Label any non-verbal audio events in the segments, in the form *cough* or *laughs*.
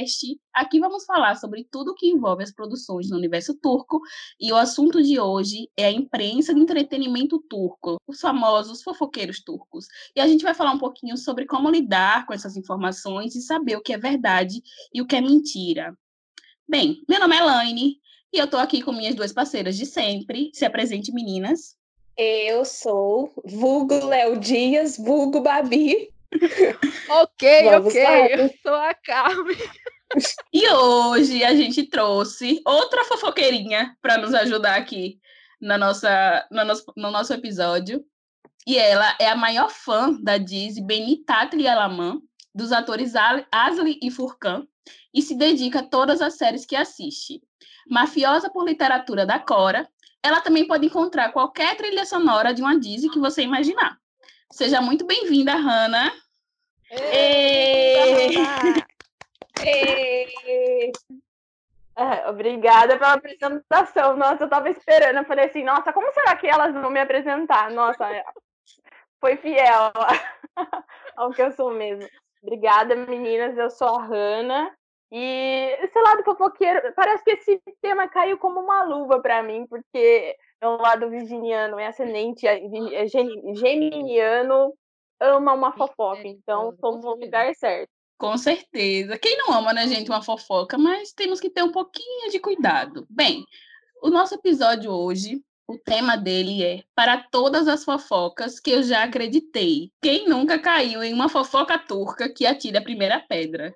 podcast. Aqui vamos falar sobre tudo que envolve as produções no universo turco e o assunto de hoje é a imprensa de entretenimento turco, os famosos fofoqueiros turcos. E a gente vai falar um pouquinho sobre como lidar com essas informações e saber o que é verdade e o que é mentira. Bem, meu nome é Elaine e eu tô aqui com minhas duas parceiras de sempre. Se apresente, meninas. Eu sou vulgo Léo Dias, vulgo Babi. ok, Vamos ok, lá. eu sou a Carmen. *laughs* E hoje a gente trouxe outra fofoqueirinha para nos ajudar aqui na nossa, no, nosso, no nosso episódio. E ela é a maior fã da Disney, Benita Trialaman, dos atores Asli e Furkan, e se dedica a todas as séries que assiste. Mafiosa por literatura da Cora, ela também pode encontrar qualquer trilha sonora de uma Disney que você imaginar. Seja muito bem-vinda, Hanna. É, obrigada pela apresentação. Nossa, eu tava esperando. Eu falei assim, nossa, como será que elas vão me apresentar? Nossa, foi fiel *laughs* ao que eu sou mesmo. Obrigada, meninas. Eu sou a Hanna. E esse lado fofoqueiro, parece que esse tema caiu como uma luva para mim, porque é um lado virginiano, é ascendente, é, é geminiano, ama uma fofoca, então estou no lugar certo. Com certeza. Quem não ama, né, gente, uma fofoca, mas temos que ter um pouquinho de cuidado. Bem, o nosso episódio hoje, o tema dele é Para todas as fofocas que eu já acreditei. Quem nunca caiu em uma fofoca turca que atira a primeira pedra?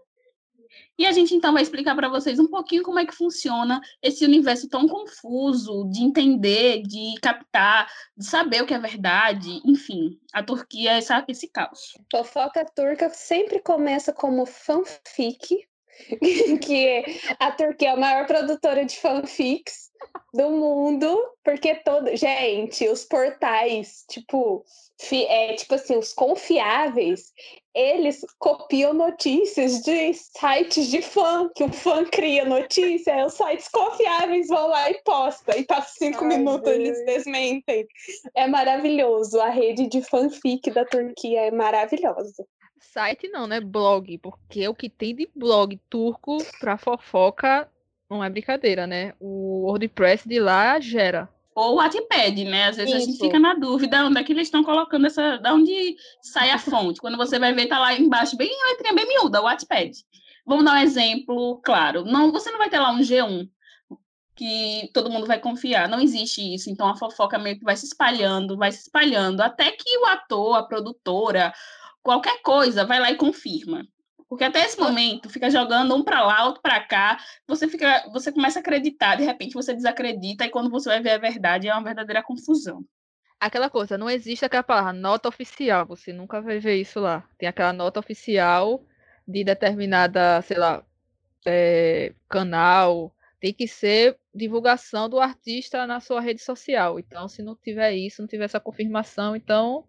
E a gente então vai explicar para vocês um pouquinho como é que funciona esse universo tão confuso de entender, de captar, de saber o que é verdade, enfim, a Turquia é essa, esse caos. Fofoca turca sempre começa como fanfic, *laughs* que a Turquia é a maior produtora de fanfics do mundo, porque todo, gente, os portais, tipo, é, tipo assim, os confiáveis, eles copiam notícias de sites de fã, que o fã cria notícia, aí os sites confiáveis vão lá e posta, e passa cinco Ai, minutos Deus. eles desmentem. É maravilhoso, a rede de fanfic da Turquia é maravilhosa. Site não, né? Blog, porque o que tem de blog turco pra fofoca não é brincadeira, né? O WordPress de lá gera. Ou o Wattpad, né? Às vezes Isso. a gente fica na dúvida onde é que eles estão colocando essa. Da onde sai a fonte. Quando você vai ver, tá lá embaixo, bem letrinha bem miúda, o Wattpad. Vamos dar um exemplo, claro. Não, você não vai ter lá um G1 que todo mundo vai confiar. Não existe isso. Então a fofoca meio que vai se espalhando, vai se espalhando, até que o ator, a produtora, qualquer coisa, vai lá e confirma. Porque até esse momento fica jogando um para lá, outro para cá, você fica, você começa a acreditar, de repente você desacredita e quando você vai ver a verdade é uma verdadeira confusão. Aquela coisa, não existe aquela palavra nota oficial, você nunca vai ver isso lá. Tem aquela nota oficial de determinada, sei lá, é, canal, tem que ser divulgação do artista na sua rede social. Então, se não tiver isso, não tiver essa confirmação, então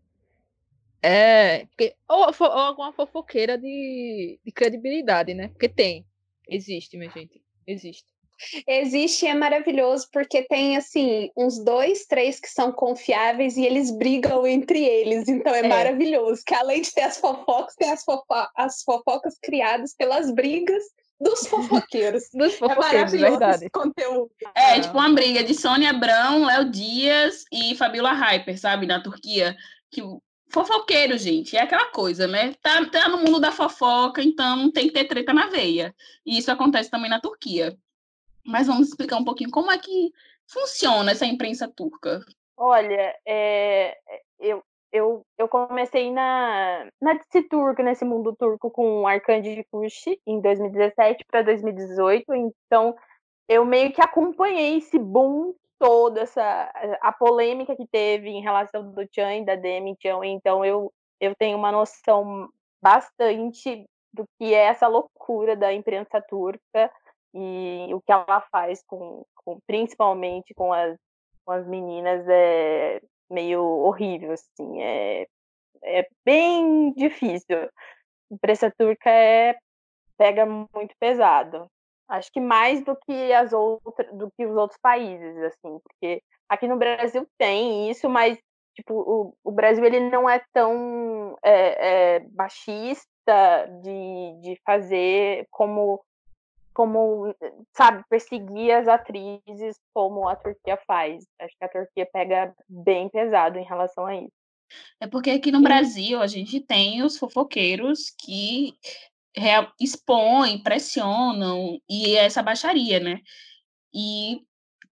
é, porque, ou, ou alguma fofoqueira de, de credibilidade, né? Porque tem. Existe, minha gente. Existe. Existe e é maravilhoso porque tem assim uns dois, três que são confiáveis e eles brigam entre eles, então é, é. maravilhoso. Que além de ter as fofocas, tem as, fofo as fofocas criadas pelas brigas dos *laughs* fofoqueiros. dos é fofoqueiros, é verdade. conteúdo. É, tipo uma briga de Sônia Abrão, Léo Dias e Fabiola Hyper, sabe, na Turquia, que fofoqueiro, gente, é aquela coisa, né? Tá, tá no mundo da fofoca, então tem que ter treta na veia. E isso acontece também na Turquia. Mas vamos explicar um pouquinho como é que funciona essa imprensa turca. Olha, é, eu, eu, eu comecei na, na DC nesse mundo turco, com o Arcande Kush, em 2017 para 2018. Então, eu meio que acompanhei esse boom toda essa a polêmica que teve em relação do Chan e da Demi Chan, então eu, eu tenho uma noção bastante do que é essa loucura da imprensa turca e o que ela faz com, com principalmente com as, com as meninas é meio horrível assim é, é bem difícil. A imprensa turca é pega muito pesado Acho que mais do que as outras, do que os outros países, assim, porque aqui no Brasil tem isso, mas tipo o, o Brasil ele não é tão é, é, baixista de, de fazer como como, sabe, perseguir as atrizes como a Turquia faz. Acho que a Turquia pega bem pesado em relação a isso. É porque aqui no Brasil a gente tem os fofoqueiros que expõem, pressionam, e é essa baixaria, né? E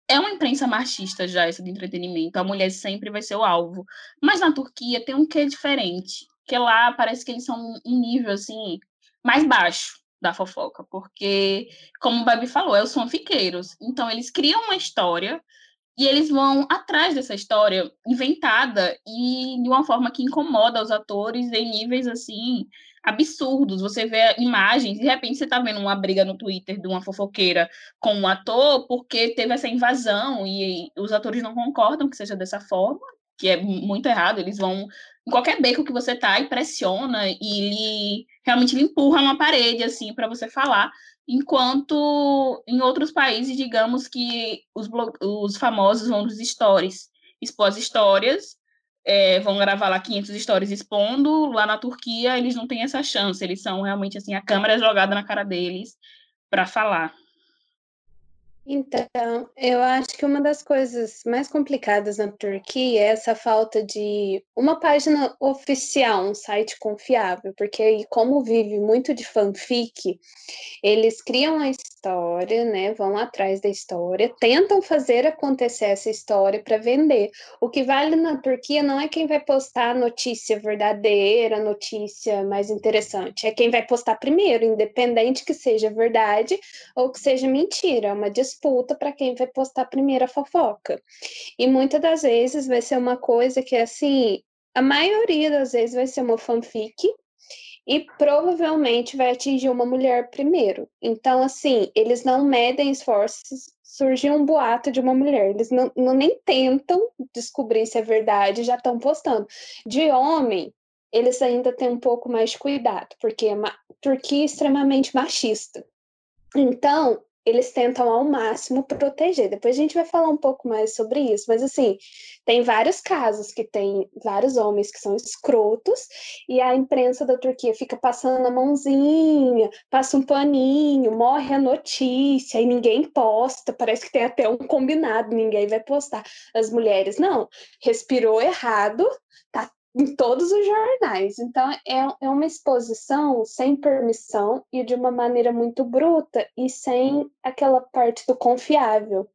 é uma imprensa machista já, essa de entretenimento. A mulher sempre vai ser o alvo. Mas na Turquia tem um quê diferente. Que lá parece que eles são um nível, assim, mais baixo da fofoca. Porque, como o Babi falou, é os fanfiqueiros. Então, eles criam uma história e eles vão atrás dessa história inventada e de uma forma que incomoda os atores em níveis, assim, absurdos. Você vê imagens, de repente você está vendo uma briga no Twitter de uma fofoqueira com um ator porque teve essa invasão e os atores não concordam que seja dessa forma, que é muito errado. Eles vão em qualquer beco que você tá e pressiona e ele realmente lhe empurra uma parede assim para você falar. Enquanto em outros países, digamos que os, os famosos vão nos stories expor as histórias é, vão gravar lá 500 histórias expondo, lá na Turquia eles não têm essa chance, eles são realmente assim, a câmera é jogada na cara deles para falar. Então, eu acho que uma das coisas mais complicadas na Turquia é essa falta de uma página oficial, um site confiável, porque aí, como vive muito de fanfic, eles criam a história, né? Vão atrás da história, tentam fazer acontecer essa história para vender. O que vale na Turquia não é quem vai postar a notícia verdadeira, a notícia mais interessante, é quem vai postar primeiro, independente que seja verdade ou que seja mentira. É uma disputa para quem vai postar primeiro a fofoca. E muitas das vezes vai ser uma coisa que, assim, a maioria das vezes vai ser uma fanfic e provavelmente vai atingir uma mulher primeiro. Então, assim, eles não medem esforços. Surgiu um boato de uma mulher, eles não, não nem tentam descobrir se é verdade, já estão postando. De homem, eles ainda têm um pouco mais de cuidado, porque a Turquia é extremamente machista. Então, eles tentam ao máximo proteger. Depois a gente vai falar um pouco mais sobre isso, mas assim, tem vários casos que tem vários homens que são escrotos e a imprensa da Turquia fica passando a mãozinha, passa um paninho, morre a notícia e ninguém posta, parece que tem até um combinado, ninguém vai postar. As mulheres não, respirou errado, tá em todos os jornais. Então, é, é uma exposição sem permissão e de uma maneira muito bruta e sem aquela parte do confiável.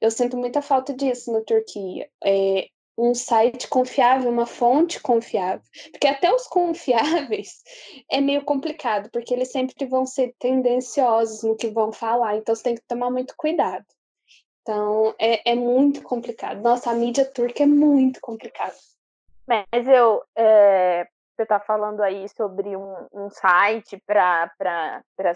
Eu sinto muita falta disso na Turquia. É, um site confiável, uma fonte confiável. Porque até os confiáveis *laughs* é meio complicado, porque eles sempre vão ser tendenciosos no que vão falar, então você tem que tomar muito cuidado. Então, é, é muito complicado. Nossa, a mídia turca é muito complicada. Mas eu, é, você está falando aí sobre um, um site para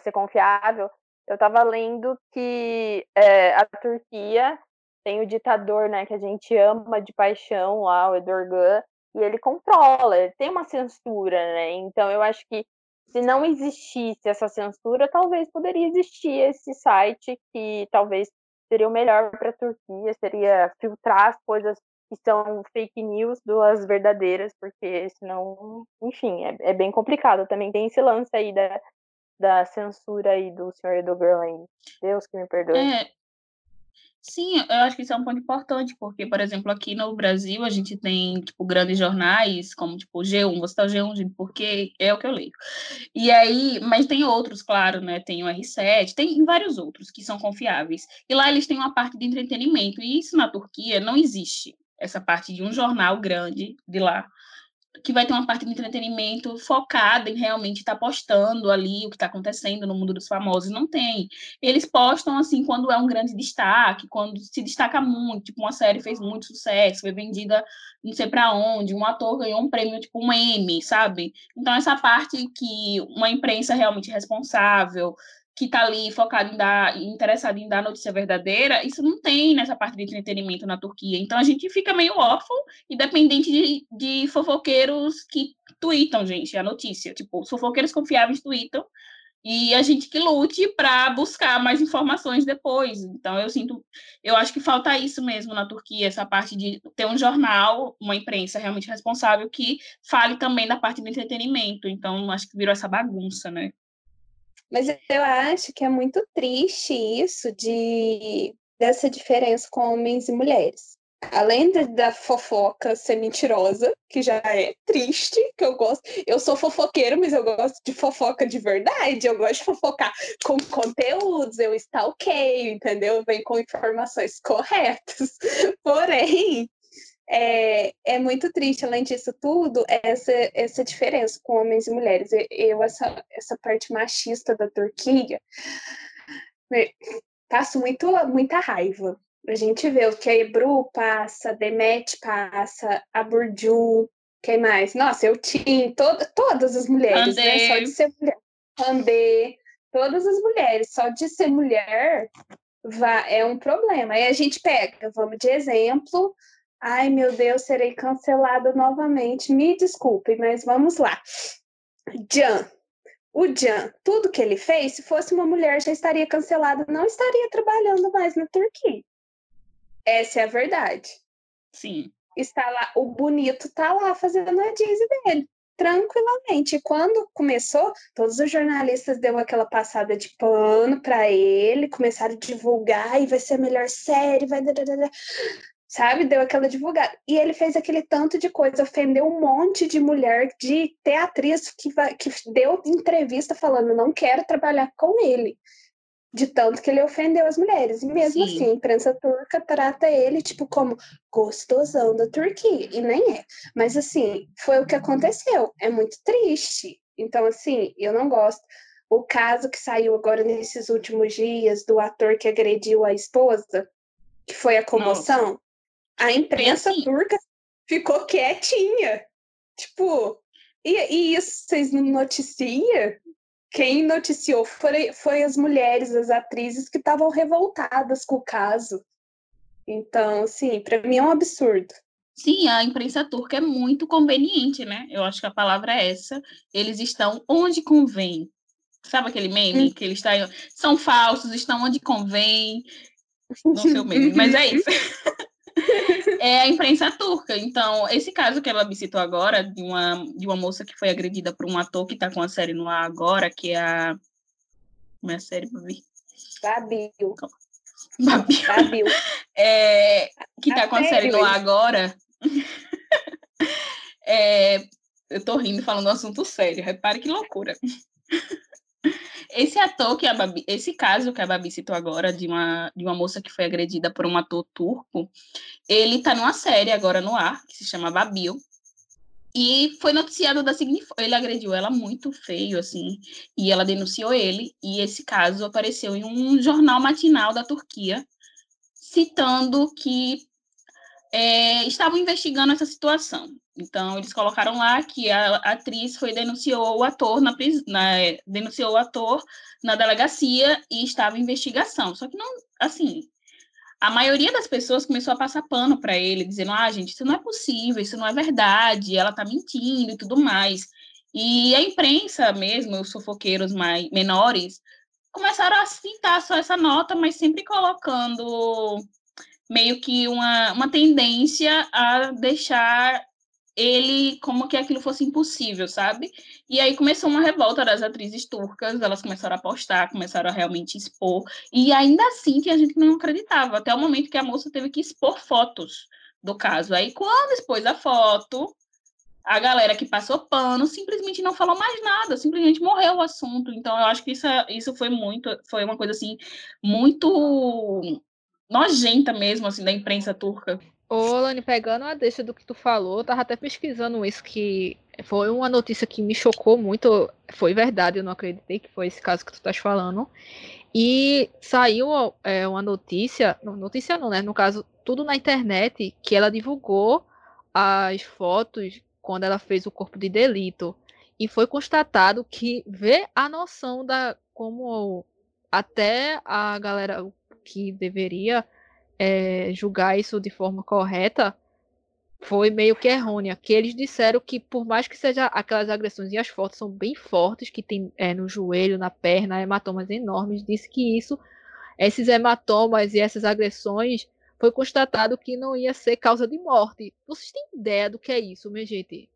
ser confiável. Eu estava lendo que é, a Turquia tem o ditador, né, que a gente ama de paixão lá, o Erdogan, e ele controla, ele tem uma censura, né? Então eu acho que se não existisse essa censura, talvez poderia existir esse site que talvez seria o melhor para a Turquia, seria filtrar as coisas que são fake news duas verdadeiras, porque senão, enfim, é, é, bem complicado. Também tem esse lance aí da, da censura aí do senhor aí. Deus que me perdoe. É. Sim, eu acho que isso é um ponto importante, porque, por exemplo, aqui no Brasil a gente tem, tipo, grandes jornais, como, tipo, G1, vou citar o G1, porque é o que eu leio. E aí, mas tem outros, claro, né, tem o R7, tem vários outros que são confiáveis. E lá eles têm uma parte de entretenimento, e isso na Turquia não existe essa parte de um jornal grande de lá, que vai ter uma parte de entretenimento focada em realmente estar tá postando ali o que está acontecendo no mundo dos famosos. Não tem. Eles postam assim quando é um grande destaque, quando se destaca muito, tipo uma série fez muito sucesso, foi vendida não sei para onde, um ator ganhou um prêmio tipo um Emmy, sabe? Então essa parte que uma imprensa realmente responsável que está ali focado em dar, interessado em dar notícia verdadeira, isso não tem nessa parte de entretenimento na Turquia. Então a gente fica meio órfão e dependente de, de fofoqueiros que tweetam, gente, a notícia. Tipo, os fofoqueiros confiáveis tweetam e a gente que lute para buscar mais informações depois. Então eu sinto, eu acho que falta isso mesmo na Turquia, essa parte de ter um jornal, uma imprensa realmente responsável que fale também da parte do entretenimento. Então acho que virou essa bagunça, né? Mas eu acho que é muito triste isso de dessa diferença com homens e mulheres. Além da fofoca ser mentirosa, que já é triste, que eu gosto. Eu sou fofoqueira, mas eu gosto de fofoca de verdade. Eu gosto de fofocar com conteúdos, eu stalkeio, entendeu? Vem com informações corretas. *laughs* Porém, é, é muito triste, além disso tudo, essa, essa diferença com homens e mulheres. Eu, essa, essa parte machista da Turquia, passo muito, muita raiva. A gente vê o que a Ebru passa, Demet passa, a Burju, quem mais? Nossa, eu tinha todo, todas as mulheres, Andê. né? Só de ser mulher. Andê, todas as mulheres, só de ser mulher é um problema. Aí a gente pega, vamos de exemplo, Ai, meu Deus, serei cancelada novamente. Me desculpe, mas vamos lá. Jan. O Jan, tudo que ele fez, se fosse uma mulher, já estaria cancelado, não estaria trabalhando mais na Turquia. Essa é a verdade. Sim. Está lá, o bonito está lá fazendo a Disney dele, tranquilamente. E quando começou, todos os jornalistas deu aquela passada de pano para ele, começaram a divulgar e vai ser a melhor série, vai sabe? Deu aquela divulgada. E ele fez aquele tanto de coisa, ofendeu um monte de mulher, de teatriz que, que deu entrevista falando não quero trabalhar com ele. De tanto que ele ofendeu as mulheres. E mesmo Sim. assim, a imprensa turca trata ele, tipo, como gostosão da Turquia. E nem é. Mas, assim, foi o que aconteceu. É muito triste. Então, assim, eu não gosto. O caso que saiu agora nesses últimos dias do ator que agrediu a esposa, que foi a comoção. Nossa. A imprensa assim. turca ficou quietinha. Tipo, e, e isso vocês não noticiam? Quem noticiou foi, foi as mulheres, as atrizes que estavam revoltadas com o caso. Então, assim, para mim é um absurdo. Sim, a imprensa turca é muito conveniente, né? Eu acho que a palavra é essa. Eles estão onde convém. Sabe aquele meme hum. que eles estão são falsos, estão onde convém. Não sei o meme, mas é isso. *laughs* é a imprensa turca. Então, esse caso que ela me citou agora, de uma, de uma moça que foi agredida por um ator que está com a série no ar agora, que é a. Como é a série, Babi? Babil. Babil. Babil. *laughs* É, que está com a série no ar agora. *laughs* é, eu tô rindo falando um assunto sério, repare que loucura. Esse ator que a Babi, esse caso que a Babi citou agora, de uma, de uma moça que foi agredida por um ator turco, ele tá numa série agora no ar, que se chama Babil. E foi noticiado da seguinte ele agrediu ela muito feio, assim, e ela denunciou ele, e esse caso apareceu em um jornal matinal da Turquia, citando que é, estavam investigando essa situação. Então, eles colocaram lá que a atriz foi denunciou o ator na, na denunciou o ator na delegacia e estava em investigação. Só que não, assim, a maioria das pessoas começou a passar pano para ele, dizendo: "Ah, gente, isso não é possível, isso não é verdade, ela está mentindo e tudo mais". E a imprensa mesmo, os fofoqueiros mais menores, começaram a citar só essa nota, mas sempre colocando meio que uma, uma tendência a deixar ele como que aquilo fosse impossível, sabe? E aí começou uma revolta das atrizes turcas, elas começaram a postar, começaram a realmente expor, e ainda assim que a gente não acreditava, até o momento que a moça teve que expor fotos do caso. Aí quando expôs a foto, a galera que passou pano simplesmente não falou mais nada, simplesmente morreu o assunto. Então eu acho que isso, isso foi muito, foi uma coisa assim muito nojenta mesmo, assim, da imprensa turca. Ô, Lani, pegando a deixa do que tu falou, eu tava até pesquisando isso, que foi uma notícia que me chocou muito. Foi verdade, eu não acreditei que foi esse caso que tu estás falando. E saiu é, uma notícia, notícia não, né? No caso, tudo na internet, que ela divulgou as fotos quando ela fez o corpo de delito. E foi constatado que vê a noção da como até a galera, que deveria é, julgar isso de forma correta foi meio que errônea. Que eles disseram que, por mais que seja aquelas agressões, e as fotos são bem fortes, que tem é, no joelho, na perna, hematomas enormes, disse que isso, esses hematomas e essas agressões, foi constatado que não ia ser causa de morte. Vocês têm ideia do que é isso, minha gente?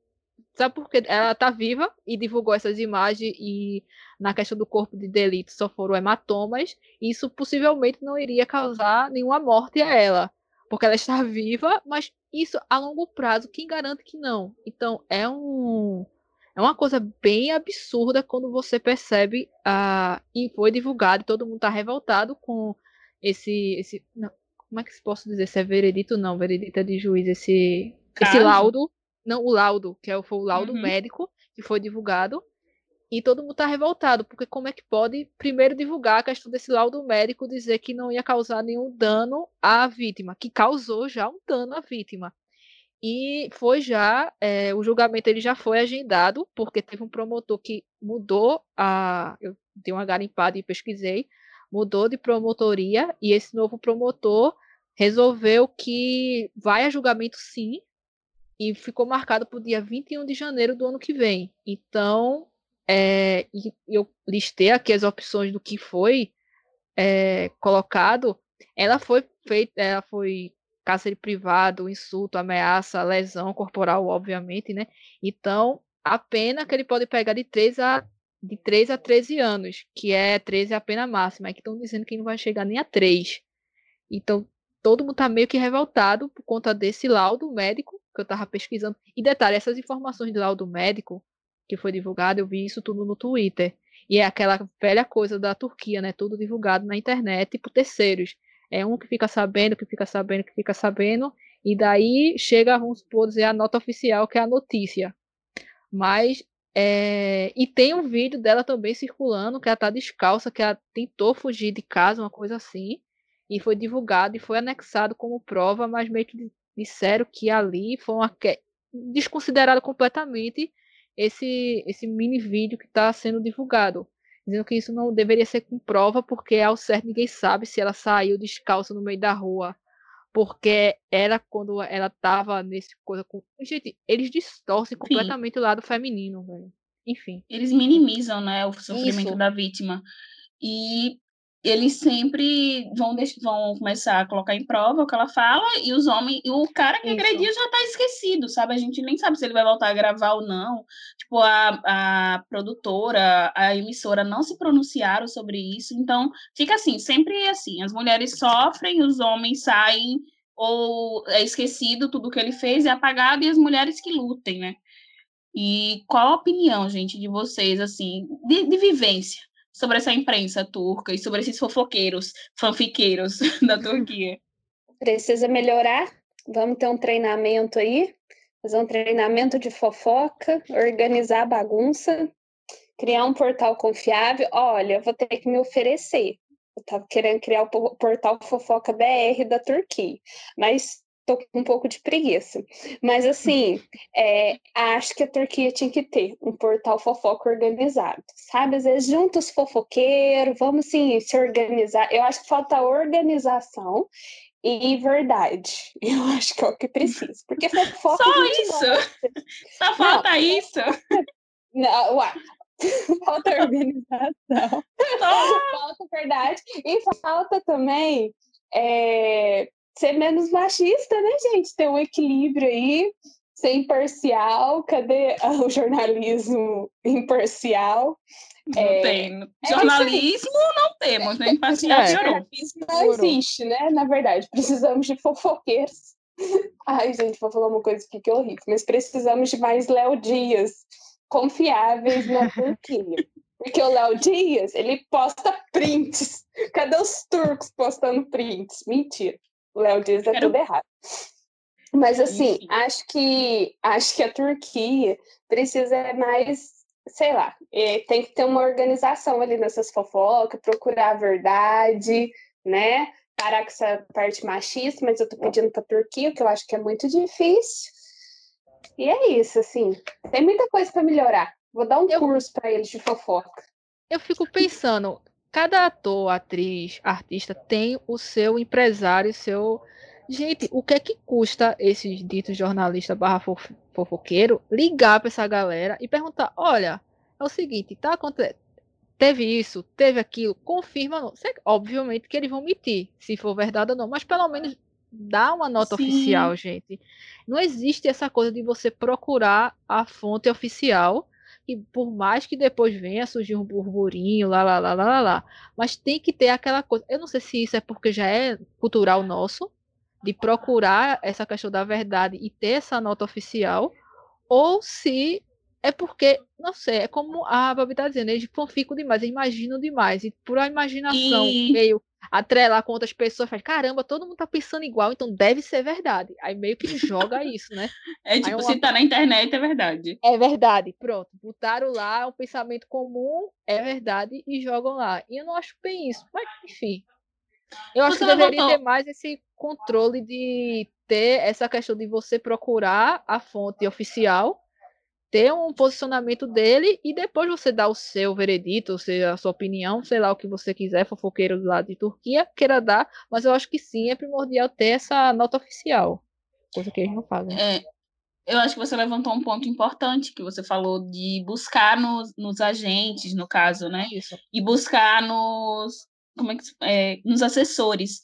Sabe por quê? Ela tá viva e divulgou essas imagens e na questão do corpo de delito só foram hematomas. Isso possivelmente não iria causar nenhuma morte a ela. Porque ela está viva, mas isso a longo prazo, quem garante que não? Então é um é uma coisa bem absurda quando você percebe a e foi divulgado e todo mundo está revoltado com esse esse não, como é que se posso dizer se é veredito não veredito é de juiz esse Caso? esse laudo não, o laudo, que é, foi o laudo uhum. médico que foi divulgado. E todo mundo está revoltado, porque como é que pode primeiro divulgar a questão desse laudo médico dizer que não ia causar nenhum dano à vítima, que causou já um dano à vítima. E foi já, é, o julgamento ele já foi agendado, porque teve um promotor que mudou a. Eu dei uma garimpada e pesquisei, mudou de promotoria, e esse novo promotor resolveu que vai a julgamento sim, e ficou marcado para o dia 21 de janeiro do ano que vem. Então, é, eu listei aqui as opções do que foi é, colocado. Ela foi feita, ela foi cárcere privado, insulto, ameaça, lesão corporal, obviamente, né? Então, a pena que ele pode pegar de 3 a de 3 a 13 anos, que é 13 a pena máxima, é que estão dizendo que não vai chegar nem a 3. Então, todo mundo está meio que revoltado por conta desse laudo médico que eu tava pesquisando. E detalhe, essas informações do laudo médico que foi divulgado, eu vi isso tudo no Twitter. E é aquela velha coisa da Turquia, né? Tudo divulgado na internet por terceiros. É um que fica sabendo, que fica sabendo, que fica sabendo, e daí chega, vamos supor, dizer a nota oficial, que é a notícia. Mas. É... E tem um vídeo dela também circulando, que ela tá descalça, que ela tentou fugir de casa, uma coisa assim. E foi divulgado e foi anexado como prova, mas meio que disseram que ali foi uma que... desconsiderado completamente esse esse mini vídeo que está sendo divulgado, dizendo que isso não deveria ser com prova porque ao certo ninguém sabe se ela saiu descalça no meio da rua, porque era quando ela estava nesse coisa com gente, eles distorcem completamente Sim. o lado feminino, velho. Enfim. Eles minimizam, né, o sofrimento isso. da vítima. E eles sempre vão, vão começar a colocar em prova o que ela fala, e os homens, e o cara que agrediu já tá esquecido, sabe? A gente nem sabe se ele vai voltar a gravar ou não. Tipo, a, a produtora, a emissora não se pronunciaram sobre isso, então fica assim, sempre assim, as mulheres sofrem, os homens saem, ou é esquecido tudo que ele fez, é apagado, e as mulheres que lutem, né? E qual a opinião, gente, de vocês, assim, de, de vivência? Sobre essa imprensa turca e sobre esses fofoqueiros, fanfiqueiros *laughs* da Turquia? Precisa melhorar. Vamos ter um treinamento aí, fazer um treinamento de fofoca, organizar a bagunça, criar um portal confiável. Olha, vou ter que me oferecer. Eu estava querendo criar o portal Fofoca BR da Turquia, mas tô com um pouco de preguiça. Mas, assim, *laughs* é, acho que a Turquia tinha que ter um portal fofoca organizado, sabe? Às vezes, junta os fofoqueiros, vamos, sim, se organizar. Eu acho que falta organização e verdade. *laughs* Eu acho que é o que precisa. Porque fofoca. Só isso? *laughs* Só falta não, isso? Não, ué. falta organização. falta verdade. E falta também. É, ser menos machista, né, gente? Ter um equilíbrio aí, ser imparcial. Cadê *laughs* o jornalismo imparcial? Não é, tem. É Jornalismo é não temos, né? Imparcial é. Não existe, né? Na verdade, precisamos de fofoqueiros. *laughs* Ai, gente, vou falar uma coisa aqui que é horrível, mas precisamos de mais Léo Dias confiáveis na Turquia. Porque o Léo Dias, ele posta prints. Cadê os turcos postando prints? Mentira. O Léo diz é Quero... tudo errado. Mas assim, acho que acho que a Turquia precisa mais, sei lá, é, tem que ter uma organização ali nessas fofocas, procurar a verdade, né? Parar com essa parte machista, mas eu tô pedindo pra Turquia, que eu acho que é muito difícil. E é isso, assim, tem muita coisa para melhorar. Vou dar um eu... curso para eles de fofoca. Eu fico pensando, cada ator, atriz, artista tem o seu empresário, seu. Gente, o que é que custa esses ditos jornalista barra fofoqueiro ligar para essa galera e perguntar: olha, é o seguinte, tá acontecendo. Teve isso, teve aquilo, confirma não. Obviamente que eles vão mentir, se for verdade ou não, mas pelo menos dá uma nota Sim. oficial, gente. Não existe essa coisa de você procurar a fonte oficial e por mais que depois venha surgir um burburinho, lá, lá, lá, lá, lá, lá, mas tem que ter aquela coisa. Eu não sei se isso é porque já é cultural nosso, de procurar essa questão da verdade e ter essa nota oficial, ou se é porque, não sei, é como a Babi tá dizendo, eles ficam demais, imaginam demais, e por a imaginação e... meio atrelar com outras pessoas, faz, caramba, todo mundo tá pensando igual, então deve ser verdade. Aí meio que joga isso, né? *laughs* É tipo, uma... se tá na internet, é verdade. É verdade, pronto. Botaram lá um pensamento comum, é verdade, e jogam lá. E eu não acho bem isso, mas enfim. Eu acho você que deveria ter mais esse controle de ter essa questão de você procurar a fonte oficial ter um posicionamento dele e depois você dá o seu veredito, ou seja, a sua opinião, sei lá o que você quiser, fofoqueiro do lado de Turquia, queira dar, mas eu acho que sim, é primordial ter essa nota oficial, coisa que eles não fazem. É, eu acho que você levantou um ponto importante, que você falou de buscar nos, nos agentes, no caso, né? Isso. E buscar nos, como é que, é, nos assessores.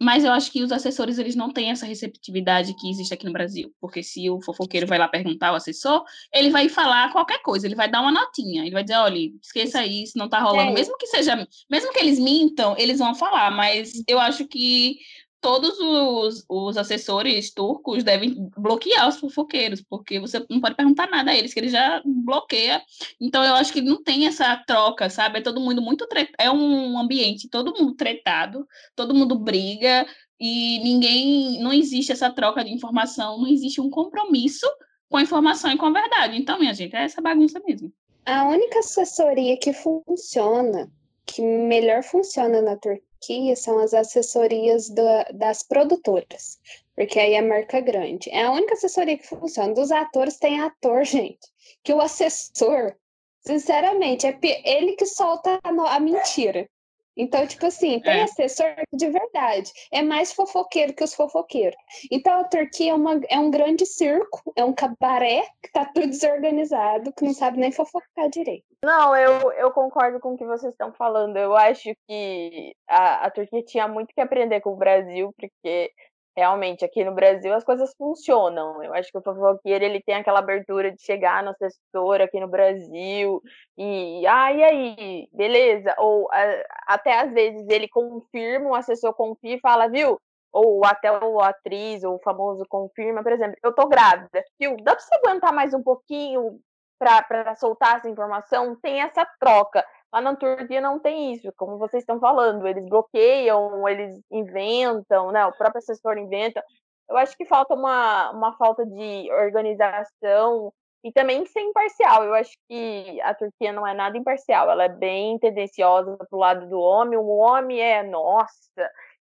Mas eu acho que os assessores eles não têm essa receptividade que existe aqui no Brasil, porque se o fofoqueiro vai lá perguntar ao assessor, ele vai falar qualquer coisa, ele vai dar uma notinha, ele vai dizer, olha, esqueça isso, não tá rolando, é. mesmo que seja, mesmo que eles mintam, eles vão falar, mas eu acho que todos os, os assessores turcos devem bloquear os fofoqueiros, porque você não pode perguntar nada a eles, que ele já bloqueia. Então eu acho que não tem essa troca, sabe? É todo mundo muito tre... é um ambiente todo mundo tretado, todo mundo briga e ninguém não existe essa troca de informação, não existe um compromisso com a informação e com a verdade. Então, minha gente, é essa bagunça mesmo. A única assessoria que funciona, que melhor funciona na Turquia que são as assessorias da, das produtoras, porque aí é marca grande. É a única assessoria que funciona. Dos atores tem ator, *laughs* gente, que o assessor, sinceramente, é ele que solta a, a mentira. Então, tipo assim, tem é. assessor de verdade. É mais fofoqueiro que os fofoqueiros. Então, a Turquia é, uma, é um grande circo, é um cabaré que tá tudo desorganizado, que não sabe nem fofocar direito. Não, eu, eu concordo com o que vocês estão falando. Eu acho que a, a Turquia tinha muito que aprender com o Brasil, porque realmente aqui no Brasil as coisas funcionam. Eu acho que o fofoqueiro ele tem aquela abertura de chegar no assessor aqui no Brasil e ah, e aí, beleza? Ou a, até às vezes ele confirma, o assessor confia e fala, viu? Ou até o atriz, ou o famoso confirma, por exemplo, eu tô grávida, viu? Dá pra você aguentar mais um pouquinho para soltar essa informação? Tem essa troca. Lá na Turquia não tem isso, como vocês estão falando, eles bloqueiam, eles inventam, né? O próprio assessor inventa. Eu acho que falta uma, uma falta de organização e também ser imparcial. Eu acho que a Turquia não é nada imparcial, ela é bem tendenciosa pro lado do homem. O homem é, nossa,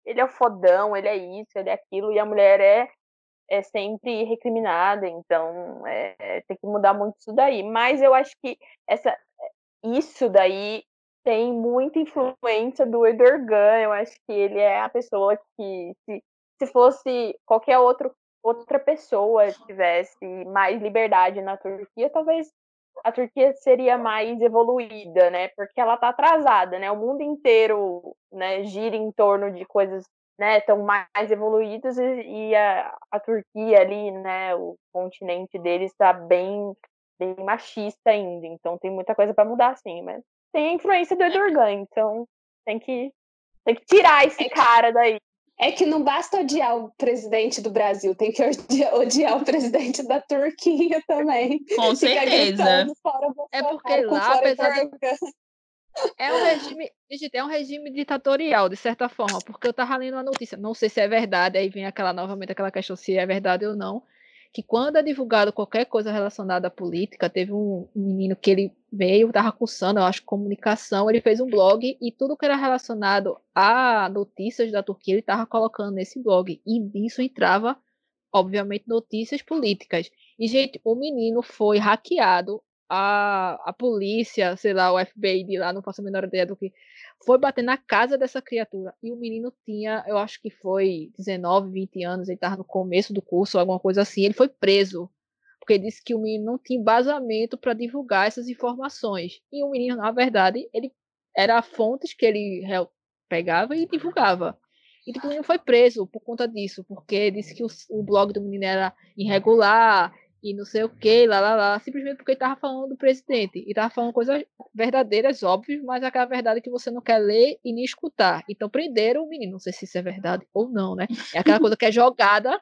ele é o fodão, ele é isso, ele é aquilo, e a mulher é é sempre recriminada, então é, tem que mudar muito isso daí. Mas eu acho que essa, isso daí tem muita influência do Erdogan. Eu acho que ele é a pessoa que, se, se fosse qualquer outro, outra pessoa tivesse mais liberdade na Turquia, talvez a Turquia seria mais evoluída, né? Porque ela está atrasada, né? O mundo inteiro, né, gira em torno de coisas, né, tão mais evoluídas e, e a, a Turquia ali, né, o continente deles está bem bem machista ainda, então tem muita coisa para mudar, sim, mas tem a influência do Erdogan, então tem que, tem que tirar esse é cara daí. É que não basta odiar o presidente do Brasil, tem que odiar, odiar o presidente da Turquia também. Com *laughs* certeza. É porque lá, apesar de... É um regime, é um regime ditatorial, de certa forma, porque eu tava lendo a notícia, não sei se é verdade, aí vem aquela novamente aquela questão se é verdade ou não, que quando é divulgado qualquer coisa relacionada à política, teve um, menino que ele veio, estava cursando, eu acho, comunicação, ele fez um blog e tudo que era relacionado a notícias da Turquia ele estava colocando nesse blog. E nisso entrava, obviamente, notícias políticas. E, gente, o menino foi hackeado, a, a polícia, sei lá, o FBI de lá, não faço a menor ideia do que foi bater na casa dessa criatura. E o menino tinha, eu acho que foi 19, 20 anos, ele estava no começo do curso, alguma coisa assim. Ele foi preso. Porque disse que o menino não tinha embasamento para divulgar essas informações. E o menino, na verdade, ele era fontes que ele pegava e divulgava. E tipo, o menino foi preso por conta disso, porque disse que o, o blog do menino era irregular e não sei o que, lá, lá, lá, simplesmente porque ele tava falando do presidente. E tava falando coisas verdadeiras, óbvias, mas aquela verdade que você não quer ler e nem escutar. Então prenderam o menino. Não sei se isso é verdade ou não, né? É aquela coisa que é jogada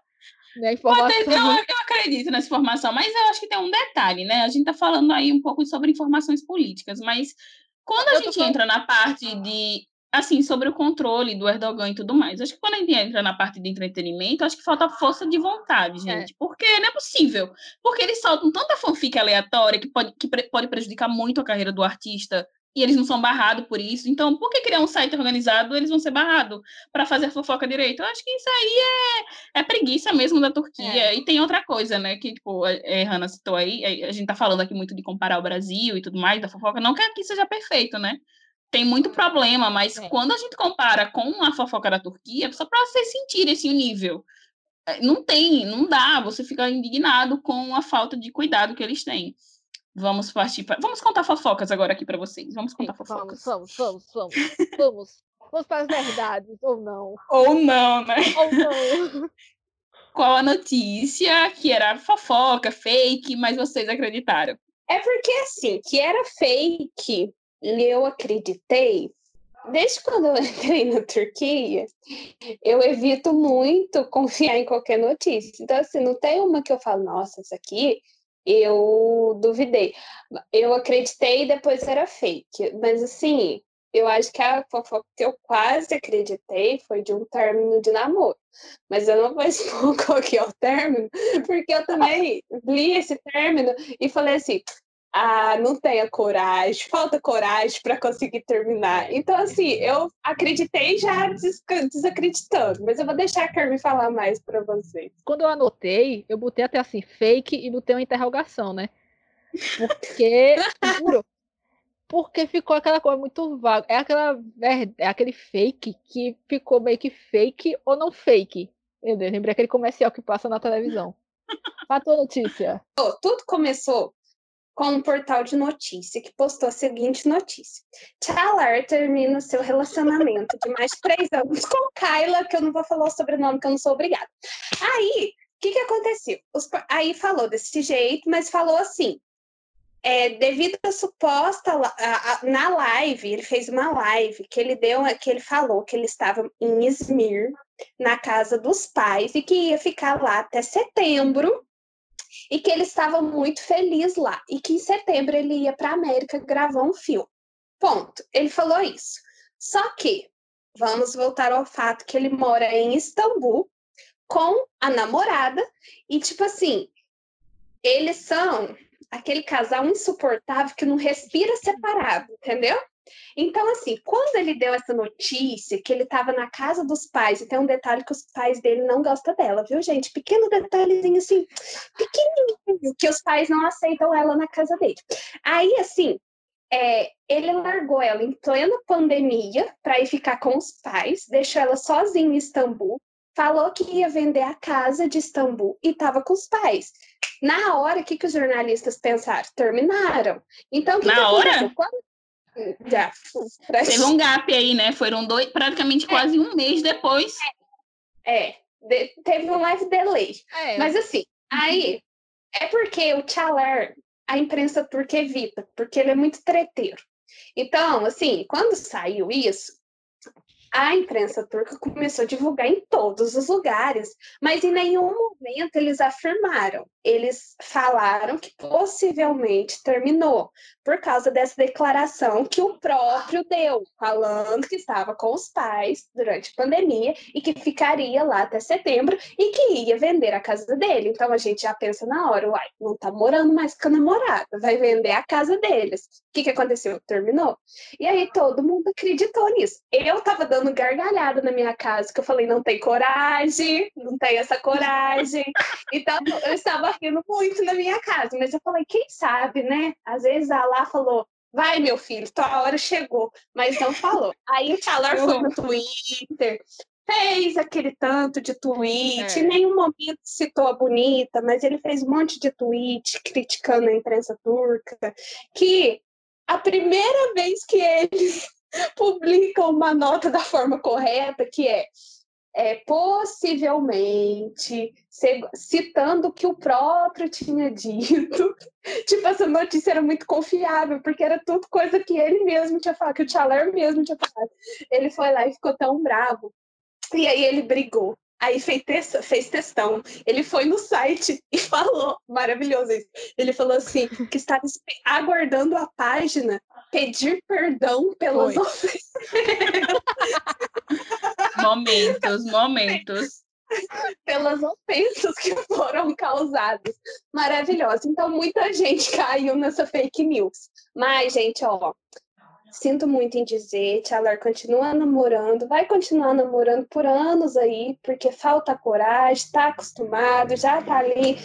né, informação. Eu, eu, acredito nessa informação, mas eu acho que tem um detalhe, né? A gente tá falando aí um pouco sobre informações políticas, mas quando a eu gente entra na parte de assim, sobre o controle do Erdogan e tudo mais. Acho que quando a gente entra na parte de entretenimento, acho que falta força de vontade, é. gente. É. Porque não é possível. Porque eles soltam tanta fanfic aleatória que pode, que pode prejudicar muito a carreira do artista. E eles não são barrados por isso. Então, por que criar um site organizado eles vão ser barrados para fazer fofoca direito? Eu acho que isso aí é, é preguiça mesmo da Turquia. É. E tem outra coisa, né? Que, tipo, a, a Hannah citou aí. A gente tá falando aqui muito de comparar o Brasil e tudo mais, da fofoca. Não que aqui seja perfeito, né? Tem muito problema, mas é. quando a gente compara com a fofoca da Turquia, só para vocês sentirem esse nível, é, não tem, não dá, você fica indignado com a falta de cuidado que eles têm. Vamos partir para... Vamos contar fofocas agora aqui para vocês. Vamos contar Sim, fofocas. Vamos, vamos, vamos, vamos. vamos. Vamos para as verdades, ou não. Ou não, né? Ou não. *laughs* Qual a notícia que era fofoca, fake, mas vocês acreditaram? É porque, assim, que era fake, eu acreditei, desde quando eu *laughs* entrei na Turquia, eu evito muito confiar em qualquer notícia. Então, assim, não tem uma que eu falo, nossa, isso aqui eu duvidei. Eu acreditei e depois era fake. Mas, assim, eu acho que a fofoca que eu quase acreditei foi de um término de namoro. Mas eu não vou *laughs* expor qual que é o término, porque eu também li esse término e falei assim: ah, não tenha coragem, falta coragem para conseguir terminar. Então, assim, eu acreditei já desacreditando, mas eu vou deixar a Carmen falar mais para vocês. Quando eu anotei, eu botei até assim, fake e botei uma interrogação, né? Porque, *laughs* juro, porque ficou aquela coisa muito vaga. É aquela é aquele fake que ficou meio que fake ou não fake. Entendeu? Lembrei aquele comercial que passa na televisão. Fato notícia. Oh, tudo começou com um portal de notícia que postou a seguinte notícia. Tyler termina seu relacionamento de mais três anos com Kyla, que eu não vou falar o sobrenome, que eu não sou obrigada. Aí, o que, que aconteceu? Os, aí falou desse jeito, mas falou assim, é, devido à suposta a, a, na live, ele fez uma live que ele deu, que ele falou que ele estava em Izmir, na casa dos pais, e que ia ficar lá até setembro e que ele estava muito feliz lá e que em setembro ele ia para a América gravar um filme. Ponto. Ele falou isso. Só que vamos voltar ao fato que ele mora em Istambul com a namorada e tipo assim, eles são aquele casal insuportável que não respira separado, entendeu? Então, assim, quando ele deu essa notícia que ele estava na casa dos pais, e tem um detalhe que os pais dele não gostam dela, viu, gente? Pequeno detalhezinho assim, pequenininho, que os pais não aceitam ela na casa dele. Aí, assim, é, ele largou ela em plena pandemia para ir ficar com os pais, deixou ela sozinha em Istambul, falou que ia vender a casa de Istambul e estava com os pais. Na hora, o que, que os jornalistas pensaram? Terminaram. Então, que Na que hora? Quando já. Teve um gap aí, né? Foram dois, praticamente é. quase um mês depois. É, de, teve um live delay. É. Mas assim, aí é porque o Chaler, a imprensa turca evita, porque ele é muito treteiro. Então, assim, quando saiu isso, a imprensa turca começou a divulgar em todos os lugares, mas em nenhum momento eles afirmaram. Eles falaram que possivelmente terminou por causa dessa declaração que o próprio deu, falando que estava com os pais durante a pandemia e que ficaria lá até setembro e que ia vender a casa dele. Então a gente já pensa na hora, uai, não tá morando mais com a namorada, vai vender a casa deles. O que, que aconteceu? Terminou. E aí todo mundo acreditou nisso. Eu tava dando dando gargalhada na minha casa, que eu falei, não tem coragem, não tem essa coragem. Então, eu estava rindo muito na minha casa, mas eu falei, quem sabe, né? Às vezes a Lá falou, vai, meu filho, tua hora chegou, mas não falou. Aí o Chalor foi no Twitter, fez aquele tanto de tweet, é. em nenhum momento citou a bonita, mas ele fez um monte de tweet criticando a imprensa turca, que a primeira vez que eles *laughs* publicam uma nota da forma correta, que é é, possivelmente, citando o que o próprio tinha dito. *laughs* tipo, essa notícia era muito confiável, porque era tudo coisa que ele mesmo tinha falado, que o Chaler mesmo tinha falado. Ele foi lá e ficou tão bravo. E aí ele brigou. Aí fez, testa, fez testão. Ele foi no site *laughs* e falou, maravilhoso isso. Ele falou assim, que estava aguardando a página pedir perdão pelas ofensas. *laughs* Momentos, momentos. Pelas ofensas que foram causadas. Maravilhoso. Então, muita gente caiu nessa fake news. Mas, gente, ó, Sinto muito em dizer, Taylor continua namorando, vai continuar namorando por anos aí, porque falta coragem, tá acostumado, já tá ali,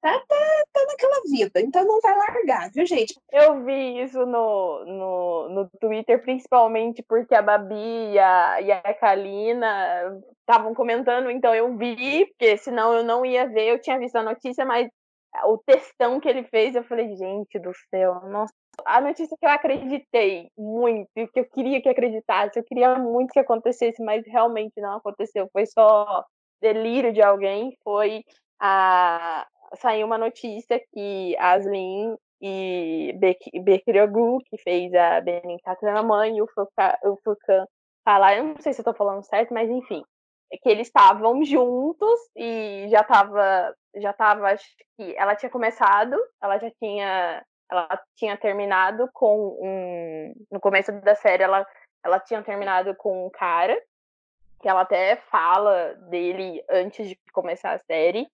tá, tá, tá naquela vida, então não vai largar, viu, gente? Eu vi isso no, no, no Twitter, principalmente porque a Babi e a, e a Kalina estavam comentando, então eu vi, porque senão eu não ia ver, eu tinha visto a notícia, mas o textão que ele fez, eu falei, gente do céu, nossa. A notícia que eu acreditei muito, que eu queria que acreditasse, eu queria muito que acontecesse, mas realmente não aconteceu. Foi só delírio de alguém. Foi a saiu uma notícia que Aslin e Bekiriogu, que fez a Benin na mãe, e o Furkan falar, eu não sei se eu tô falando certo, mas enfim, é que eles estavam juntos e já estava já tava, acho que ela tinha começado, ela já tinha ela tinha terminado com um no começo da série ela ela tinha terminado com um cara que ela até fala dele antes de começar a série.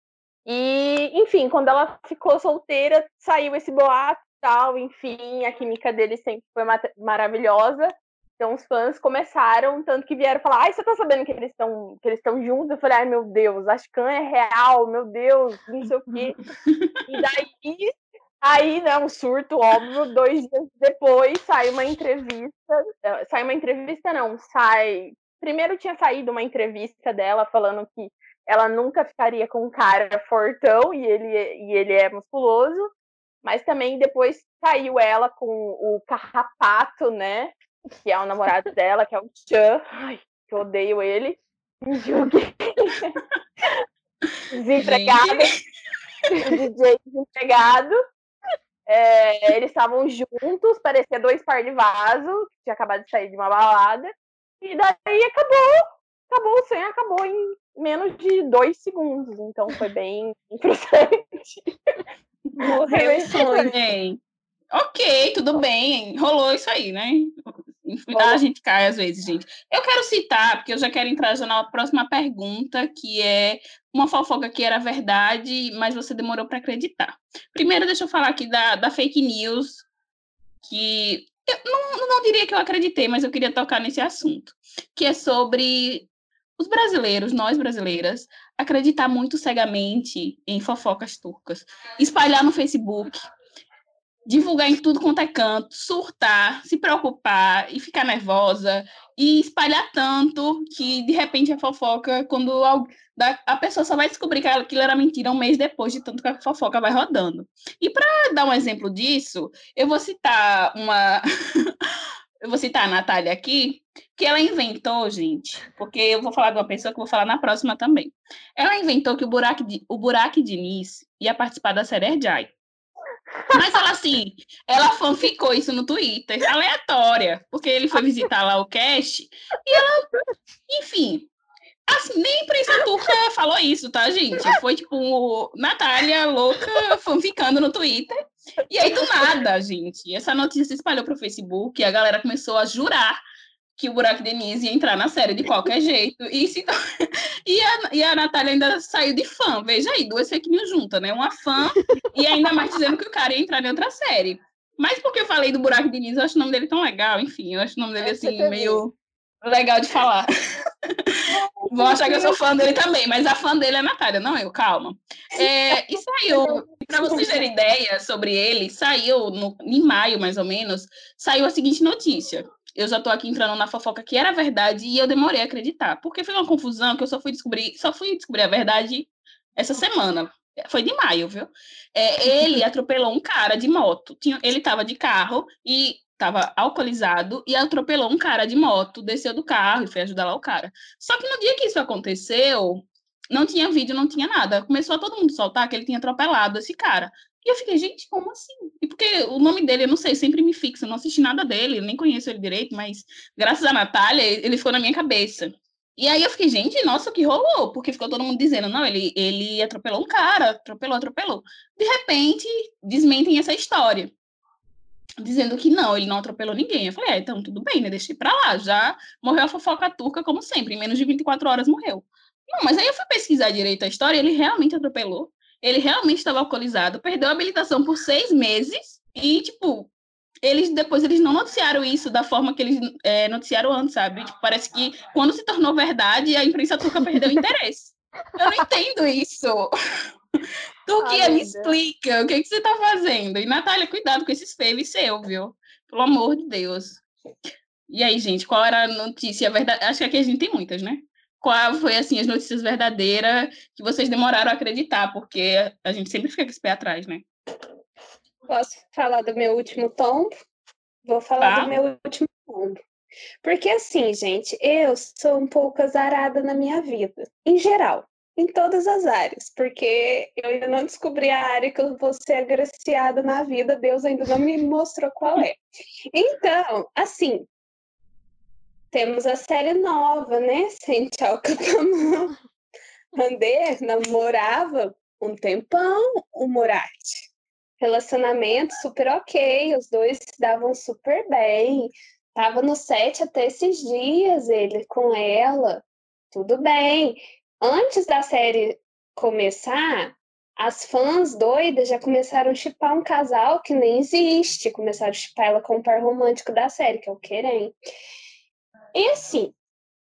E, enfim, quando ela ficou solteira, saiu esse boato tal, enfim, a química dele sempre foi maravilhosa. Então os fãs começaram, tanto que vieram falar, ai, você tá sabendo que eles estão que eles estão juntos? Eu falei, ai meu Deus, a Scan é real, meu Deus, não sei o quê. *laughs* e daí, aí, né, um surto, óbvio, dois dias depois sai uma entrevista, eh, sai uma entrevista não, sai. Primeiro tinha saído uma entrevista dela falando que ela nunca ficaria com um cara fortão e ele, e ele é musculoso, mas também depois saiu ela com o carrapato, né? que é o namorado *laughs* dela, que é o Chan. Ai, que eu odeio ele. Me julgue. *laughs* Desempregado. *laughs* DJ desempregado. É, eles estavam juntos, parecia dois par de vaso, que tinha acabado de sair de uma balada. E daí acabou. Acabou o sonho, acabou em menos de dois segundos. Então foi bem *laughs* frustrante. Morreu o sonho. Ok, tudo bem. Rolou isso aí, né? *laughs* A gente cai às vezes, gente. Eu quero citar, porque eu já quero entrar já na próxima pergunta, que é uma fofoca que era verdade, mas você demorou para acreditar. Primeiro, deixa eu falar aqui da, da fake news, que eu não, não diria que eu acreditei, mas eu queria tocar nesse assunto, que é sobre os brasileiros, nós brasileiras, acreditar muito cegamente em fofocas turcas, espalhar no Facebook, divulgar em tudo quanto é canto, surtar, se preocupar e ficar nervosa e espalhar tanto que de repente a fofoca, quando a pessoa só vai descobrir que aquilo era mentira um mês depois de tanto que a fofoca vai rodando. E para dar um exemplo disso, eu vou citar uma *laughs* eu vou citar a Natália aqui, que ela inventou, gente, porque eu vou falar de uma pessoa que eu vou falar na próxima também. Ela inventou que o Burak, o Burak Diniz ia participar da série Erjai. Mas ela, assim, ela fanficou isso no Twitter, aleatória, porque ele foi visitar lá o cast e ela, enfim, assim, nem imprensa turca falou isso, tá, gente? Foi, tipo, Natália louca fanficando no Twitter. E aí, do nada, gente, essa notícia se espalhou pro Facebook e a galera começou a jurar que o Buraco Denise ia entrar na série de qualquer *laughs* jeito. E, se... *laughs* e, a, e a Natália ainda saiu de fã. Veja aí, duas fake news juntas, né? Uma fã e ainda mais dizendo que o cara ia entrar em outra série. Mas porque eu falei do Buraco Denise, eu acho o nome dele tão legal. Enfim, eu acho o nome dele, assim, meio legal de falar. *laughs* Vou achar que eu sou fã dele também, mas a fã dele é a Natália, não eu, calma. É, e saiu, para vocês terem ideia sobre ele, saiu no, em maio, mais ou menos, saiu a seguinte notícia eu já tô aqui entrando na fofoca que era verdade e eu demorei a acreditar. Porque foi uma confusão que eu só fui descobrir, só fui descobrir a verdade essa semana. Foi de maio, viu? É, ele *laughs* atropelou um cara de moto. Tinha, ele tava de carro e estava alcoolizado e atropelou um cara de moto, desceu do carro e foi ajudar lá o cara. Só que no dia que isso aconteceu, não tinha vídeo, não tinha nada. Começou a todo mundo soltar que ele tinha atropelado esse cara. E eu fiquei, gente, como assim? E porque o nome dele, eu não sei, sempre me fixa, não assisti nada dele, nem conheço ele direito, mas graças a Natália, ele ficou na minha cabeça. E aí eu fiquei, gente, nossa, o que rolou? Porque ficou todo mundo dizendo, não, ele, ele atropelou um cara, atropelou, atropelou. De repente, desmentem essa história. Dizendo que não, ele não atropelou ninguém. Eu falei, é, então tudo bem, né? Deixei pra lá. Já morreu a fofoca turca, como sempre. Em menos de 24 horas morreu. Não, mas aí eu fui pesquisar direito a história, ele realmente atropelou. Ele realmente estava alcoolizado, perdeu a habilitação por seis meses e, tipo, eles depois eles não noticiaram isso da forma que eles é, noticiaram antes, sabe? Tipo, parece que quando se tornou verdade, a imprensa turca perdeu o interesse. Eu não entendo isso. *laughs* Turquia, me explica, o que, que você está fazendo? E, Natália, cuidado com esses faves seu, viu? Pelo amor de Deus. E aí, gente, qual era a notícia verdade? Acho que aqui a gente tem muitas, né? Qual foi assim as notícias verdadeiras que vocês demoraram a acreditar, porque a gente sempre fica com esse pé atrás, né? Posso falar do meu último tombo? Vou falar tá. do meu último tombo. Porque assim, gente, eu sou um pouco azarada na minha vida, em geral, em todas as áreas, porque eu ainda não descobri a área que eu vou ser agraciada na vida, Deus ainda não me mostrou qual é. *laughs* Então, assim, temos a série nova, né? Sem tchau Capamão. *laughs* Andê namorava um tempão o Murat. Relacionamento super ok, os dois se davam super bem. Tava no set até esses dias ele com ela. Tudo bem. Antes da série começar, as fãs doidas já começaram a chipar um casal que nem existe. Começaram a chipar ela com o par romântico da série, que é o Querem. E assim,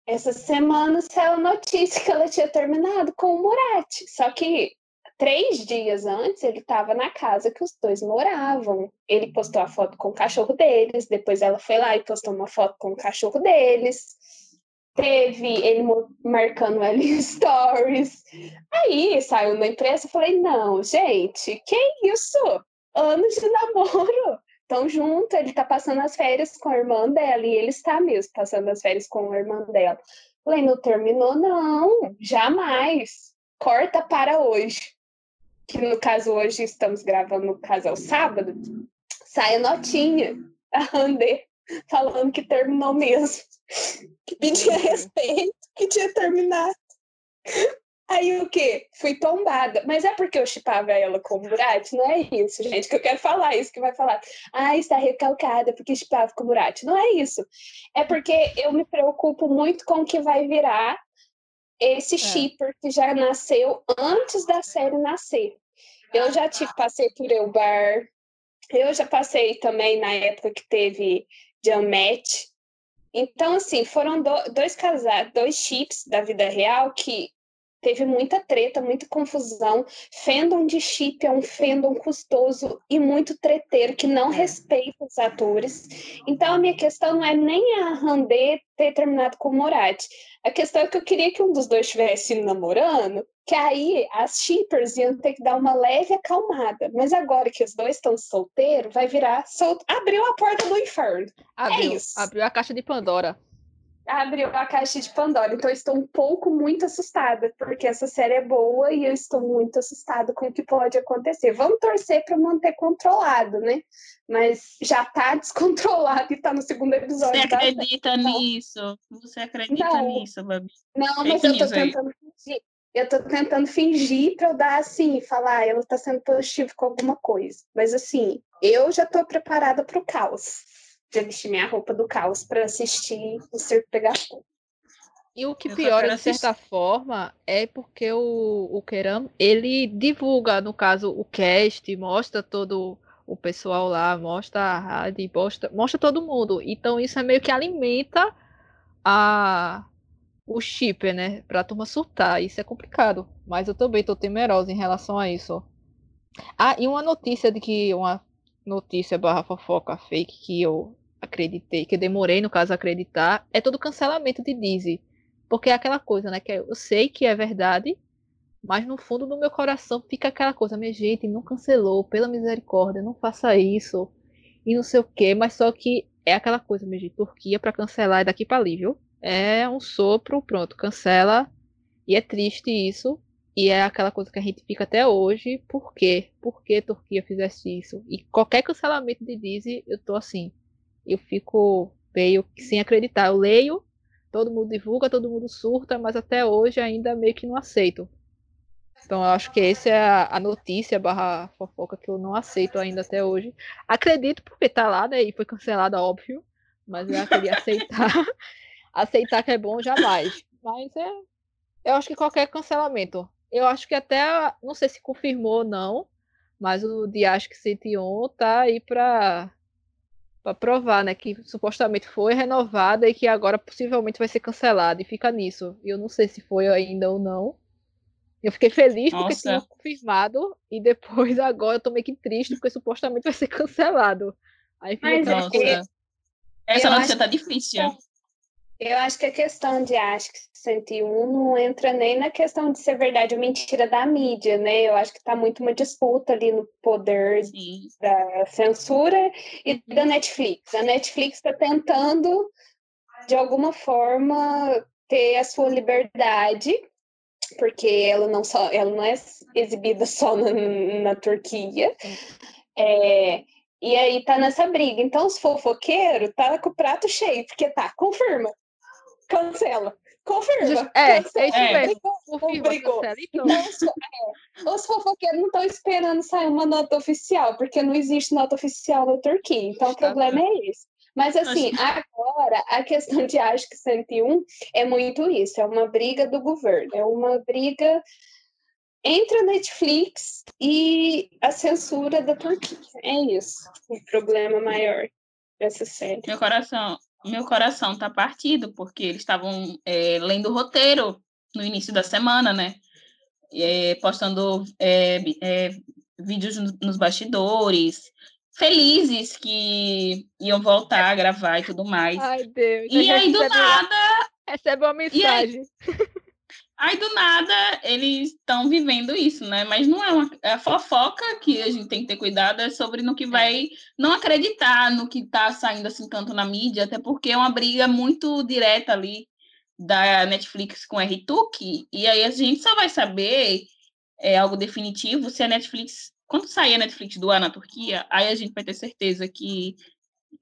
essa semana saiu a notícia que ela tinha terminado com o Murat. Só que três dias antes ele estava na casa que os dois moravam. Ele postou a foto com o cachorro deles, depois ela foi lá e postou uma foto com o cachorro deles. Teve ele marcando ali *laughs* stories. Aí saiu na imprensa, eu falei: não, gente, que isso? Anos de namoro estão juntos, ele está passando as férias com a irmã dela, e ele está mesmo passando as férias com a irmã dela. Falei, não terminou, não, jamais. Corta para hoje. Que no caso, hoje estamos gravando, no caso, é o sábado. Sai a notinha *laughs* da Andê falando que terminou mesmo. Que pedia respeito, que tinha terminado. Aí o quê? Fui tombada. Mas é porque eu chipava ela com o Murat? Não é isso, gente, que eu quero falar. Isso que vai falar. Ah, está recalcada porque chipava com o Murat. Não é isso. É porque eu me preocupo muito com o que vai virar esse é. shipper que já nasceu antes da série nascer. Eu já tive, passei por Eubar. Eu já passei também na época que teve Match. Então, assim, foram do, dois casais, dois chips da vida real que teve muita treta, muita confusão. Fandom de chip é um fandom custoso e muito treteiro que não é. respeita os atores. Então a minha questão não é nem a Randê ter terminado com o Morat. A questão é que eu queria que um dos dois estivesse namorando, que aí as shippers iam ter que dar uma leve acalmada. Mas agora que os dois estão solteiros, vai virar solto. Abriu a porta do inferno. É abriu, é abriu a caixa de Pandora abriu a caixa de Pandora. Então, eu estou um pouco muito assustada, porque essa série é boa e eu estou muito assustada com o que pode acontecer. Vamos torcer para manter controlado, né? Mas já está *laughs* descontrolado e está no segundo episódio. Você acredita nisso? Você acredita não, nisso, Babi? Não, mas eu estou tentando fingir. Eu estou tentando fingir para eu dar assim, falar, ah, ela está sendo positiva com alguma coisa. Mas assim, eu já estou preparada para o caos já vestir minha roupa do caos para assistir o Circo Pegar Fogo. E o que piora, de certa forma, é porque o, o Keram, ele divulga, no caso, o cast, mostra todo o pessoal lá, mostra a rádio, mostra, mostra todo mundo. Então isso é meio que alimenta a o chip, né? Pra turma surtar. Isso é complicado. Mas eu também tô temerosa em relação a isso. Ah, e uma notícia de que. Uma notícia barra fofoca fake que eu acreditei, que eu demorei, no caso, a acreditar, é todo cancelamento de Dizzy. Porque é aquela coisa, né? Que eu sei que é verdade, mas no fundo do meu coração fica aquela coisa, minha gente, não cancelou, pela misericórdia, não faça isso. e não sei o quê, mas só que é aquela coisa mesmo de Turquia para cancelar é daqui para ali, viu? É um sopro, pronto, cancela. E é triste isso. E é aquela coisa que a gente fica até hoje. Por quê? Por que Turquia fizesse isso? E qualquer cancelamento de Disney, eu tô assim. Eu fico meio sem acreditar. Eu leio, todo mundo divulga, todo mundo surta, mas até hoje ainda meio que não aceito. Então eu acho que essa é a, a notícia barra fofoca que eu não aceito ainda até hoje. Acredito porque tá lá, né? E foi cancelada, óbvio. Mas eu queria aceitar. *laughs* aceitar que é bom jamais. Mas é. Eu acho que qualquer cancelamento. Eu acho que até. Não sei se confirmou ou não. Mas o Diask 101 tá aí pra, pra provar, né? Que supostamente foi renovada e que agora possivelmente vai ser cancelada. E fica nisso. E eu não sei se foi ainda ou não. Eu fiquei feliz porque Nossa. tinha confirmado. E depois *laughs* agora eu tô meio que triste porque supostamente vai ser cancelado. Aí fica Mas, é, essa notícia tá difícil. Eu acho que a questão de Ask 101 não entra nem na questão de ser verdade ou mentira da mídia, né? Eu acho que está muito uma disputa ali no poder Sim. da censura e da Netflix. A Netflix está tentando, de alguma forma, ter a sua liberdade, porque ela não, só, ela não é exibida só na, na Turquia. É, e aí tá nessa briga. Então, os fofoqueiros tá com o prato cheio, porque tá, confirma, cancela. Confirma. É, cancela. é isso é. Confirma. Cancela, então. então é, os fofoqueiros não estão esperando sair uma nota oficial, porque não existe nota oficial na Turquia. Então, Está o problema bem. é esse. Mas, assim, agora, a questão de acho que 101 é muito isso. É uma briga do governo. É uma briga entre a Netflix e a censura da Turquia. É isso. O problema maior dessa série. Meu coração, meu coração tá partido, porque eles estavam é, lendo o roteiro no início da semana, né? É, postando é, é vídeos nos bastidores, felizes que iam voltar a gravar e tudo mais. Ai, Deus. E aí, do nada. Recebe uma mensagem. Aí, do nada, eles estão vivendo isso, né? Mas não é uma é a fofoca que a gente tem que ter cuidado, é sobre no que é. vai não acreditar no que está saindo assim tanto na mídia, até porque é uma briga muito direta ali da Netflix com a RTUC, e aí a gente só vai saber é, algo definitivo se a Netflix, quando sair a Netflix do ar na Turquia, aí a gente vai ter certeza que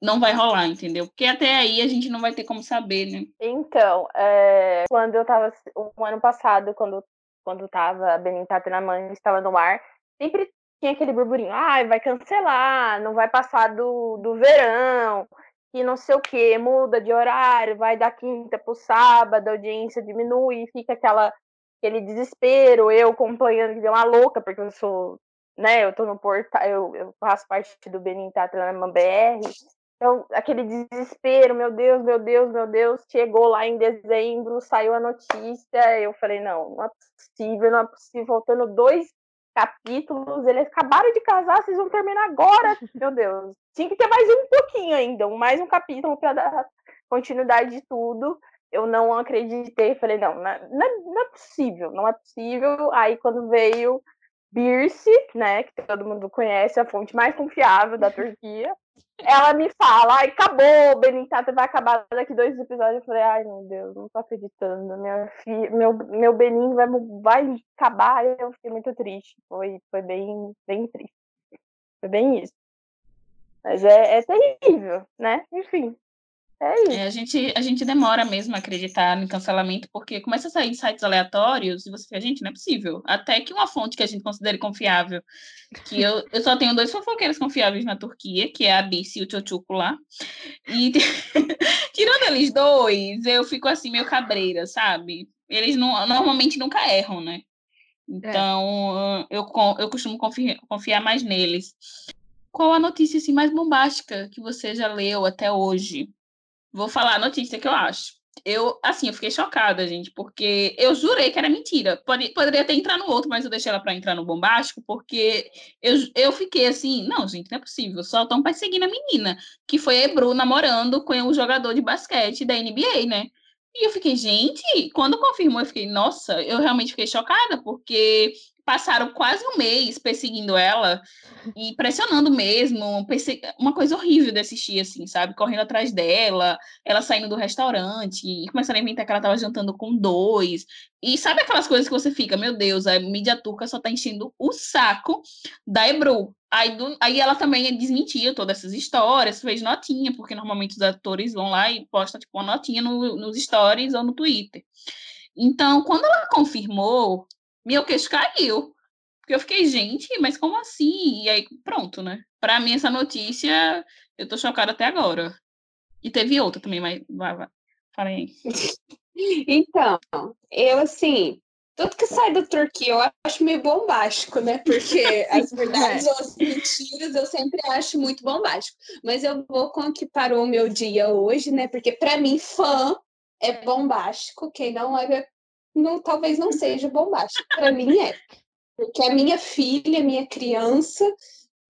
não vai rolar, entendeu? Porque até aí a gente não vai ter como saber, né? Então, é, quando eu tava, o ano passado, quando, quando tava a Benita mãe estava no ar, sempre tinha aquele burburinho, ah, vai cancelar, não vai passar do, do verão, e não sei o que, muda de horário, vai da quinta pro sábado, a audiência diminui, fica aquela, aquele desespero, eu acompanhando que deu uma louca, porque eu sou né, eu tô no portal, eu, eu faço parte do Benin Tatrama BR, então, aquele desespero, meu Deus, meu Deus, meu Deus, chegou lá em dezembro, saiu a notícia, eu falei, não, não é possível, não é possível, faltando dois capítulos, eles acabaram de casar, vocês vão terminar agora, *laughs* meu Deus. Tinha que ter mais um pouquinho ainda, mais um capítulo para dar continuidade de tudo. Eu não acreditei, falei, não, não é, não é possível, não é possível. Aí quando veio Birce, né, que todo mundo conhece, a fonte mais confiável da *laughs* Turquia, ela me fala, ai, acabou, Benintata vai acabar daqui dois episódios. Eu falei, ai, meu Deus, não tô acreditando. Filha, meu, meu Benin vai, vai acabar. Eu fiquei muito triste. Foi, foi bem, bem triste. Foi bem isso. Mas é, é terrível, né? Enfim. É isso. É, a, gente, a gente demora mesmo a acreditar no cancelamento, porque começa a sair sites aleatórios e você fica, gente, não é possível. Até que uma fonte que a gente considere confiável, que eu, eu só tenho dois fofoqueiros confiáveis na Turquia, que é a Bici e o Tchotchuco lá. E *laughs* tirando eles dois, eu fico assim, meio cabreira, sabe? Eles não, normalmente nunca erram, né? Então, é. eu, eu costumo confiar, confiar mais neles. Qual a notícia assim, mais bombástica que você já leu até hoje? Vou falar a notícia que eu acho. Eu, assim, eu fiquei chocada, gente, porque eu jurei que era mentira. Pode, poderia até entrar no outro, mas eu deixei ela para entrar no bombástico, porque eu, eu fiquei assim, não, gente, não é possível, só estão perseguindo a menina, que foi a Ebru namorando com o jogador de basquete da NBA, né? E eu fiquei, gente, quando confirmou, eu fiquei, nossa, eu realmente fiquei chocada, porque passaram quase um mês perseguindo ela e pressionando mesmo, uma coisa horrível de assistir, assim, sabe? Correndo atrás dela, ela saindo do restaurante e começando a inventar que ela estava jantando com dois. E sabe aquelas coisas que você fica, meu Deus, a mídia turca só tá enchendo o saco da Ebru. Aí, do, aí ela também desmentia todas essas histórias, fez notinha, porque normalmente os atores vão lá e postam tipo, uma notinha no, nos stories ou no Twitter. Então, quando ela confirmou, meu queixo caiu. Porque eu fiquei, gente, mas como assim? E aí, pronto, né? Para mim, essa notícia, eu tô chocada até agora. E teve outra também, mas vai, vai. Fala aí. *laughs* Então, eu assim, tudo que sai da Turquia eu acho meio bombástico, né? Porque *laughs* as verdades ou as mentiras eu sempre acho muito bombástico. Mas eu vou com o que parou o meu dia hoje, né? Porque para mim, fã é bombástico. Quem não é, não, talvez não seja bombástico. Para mim é. Porque a minha filha, minha criança,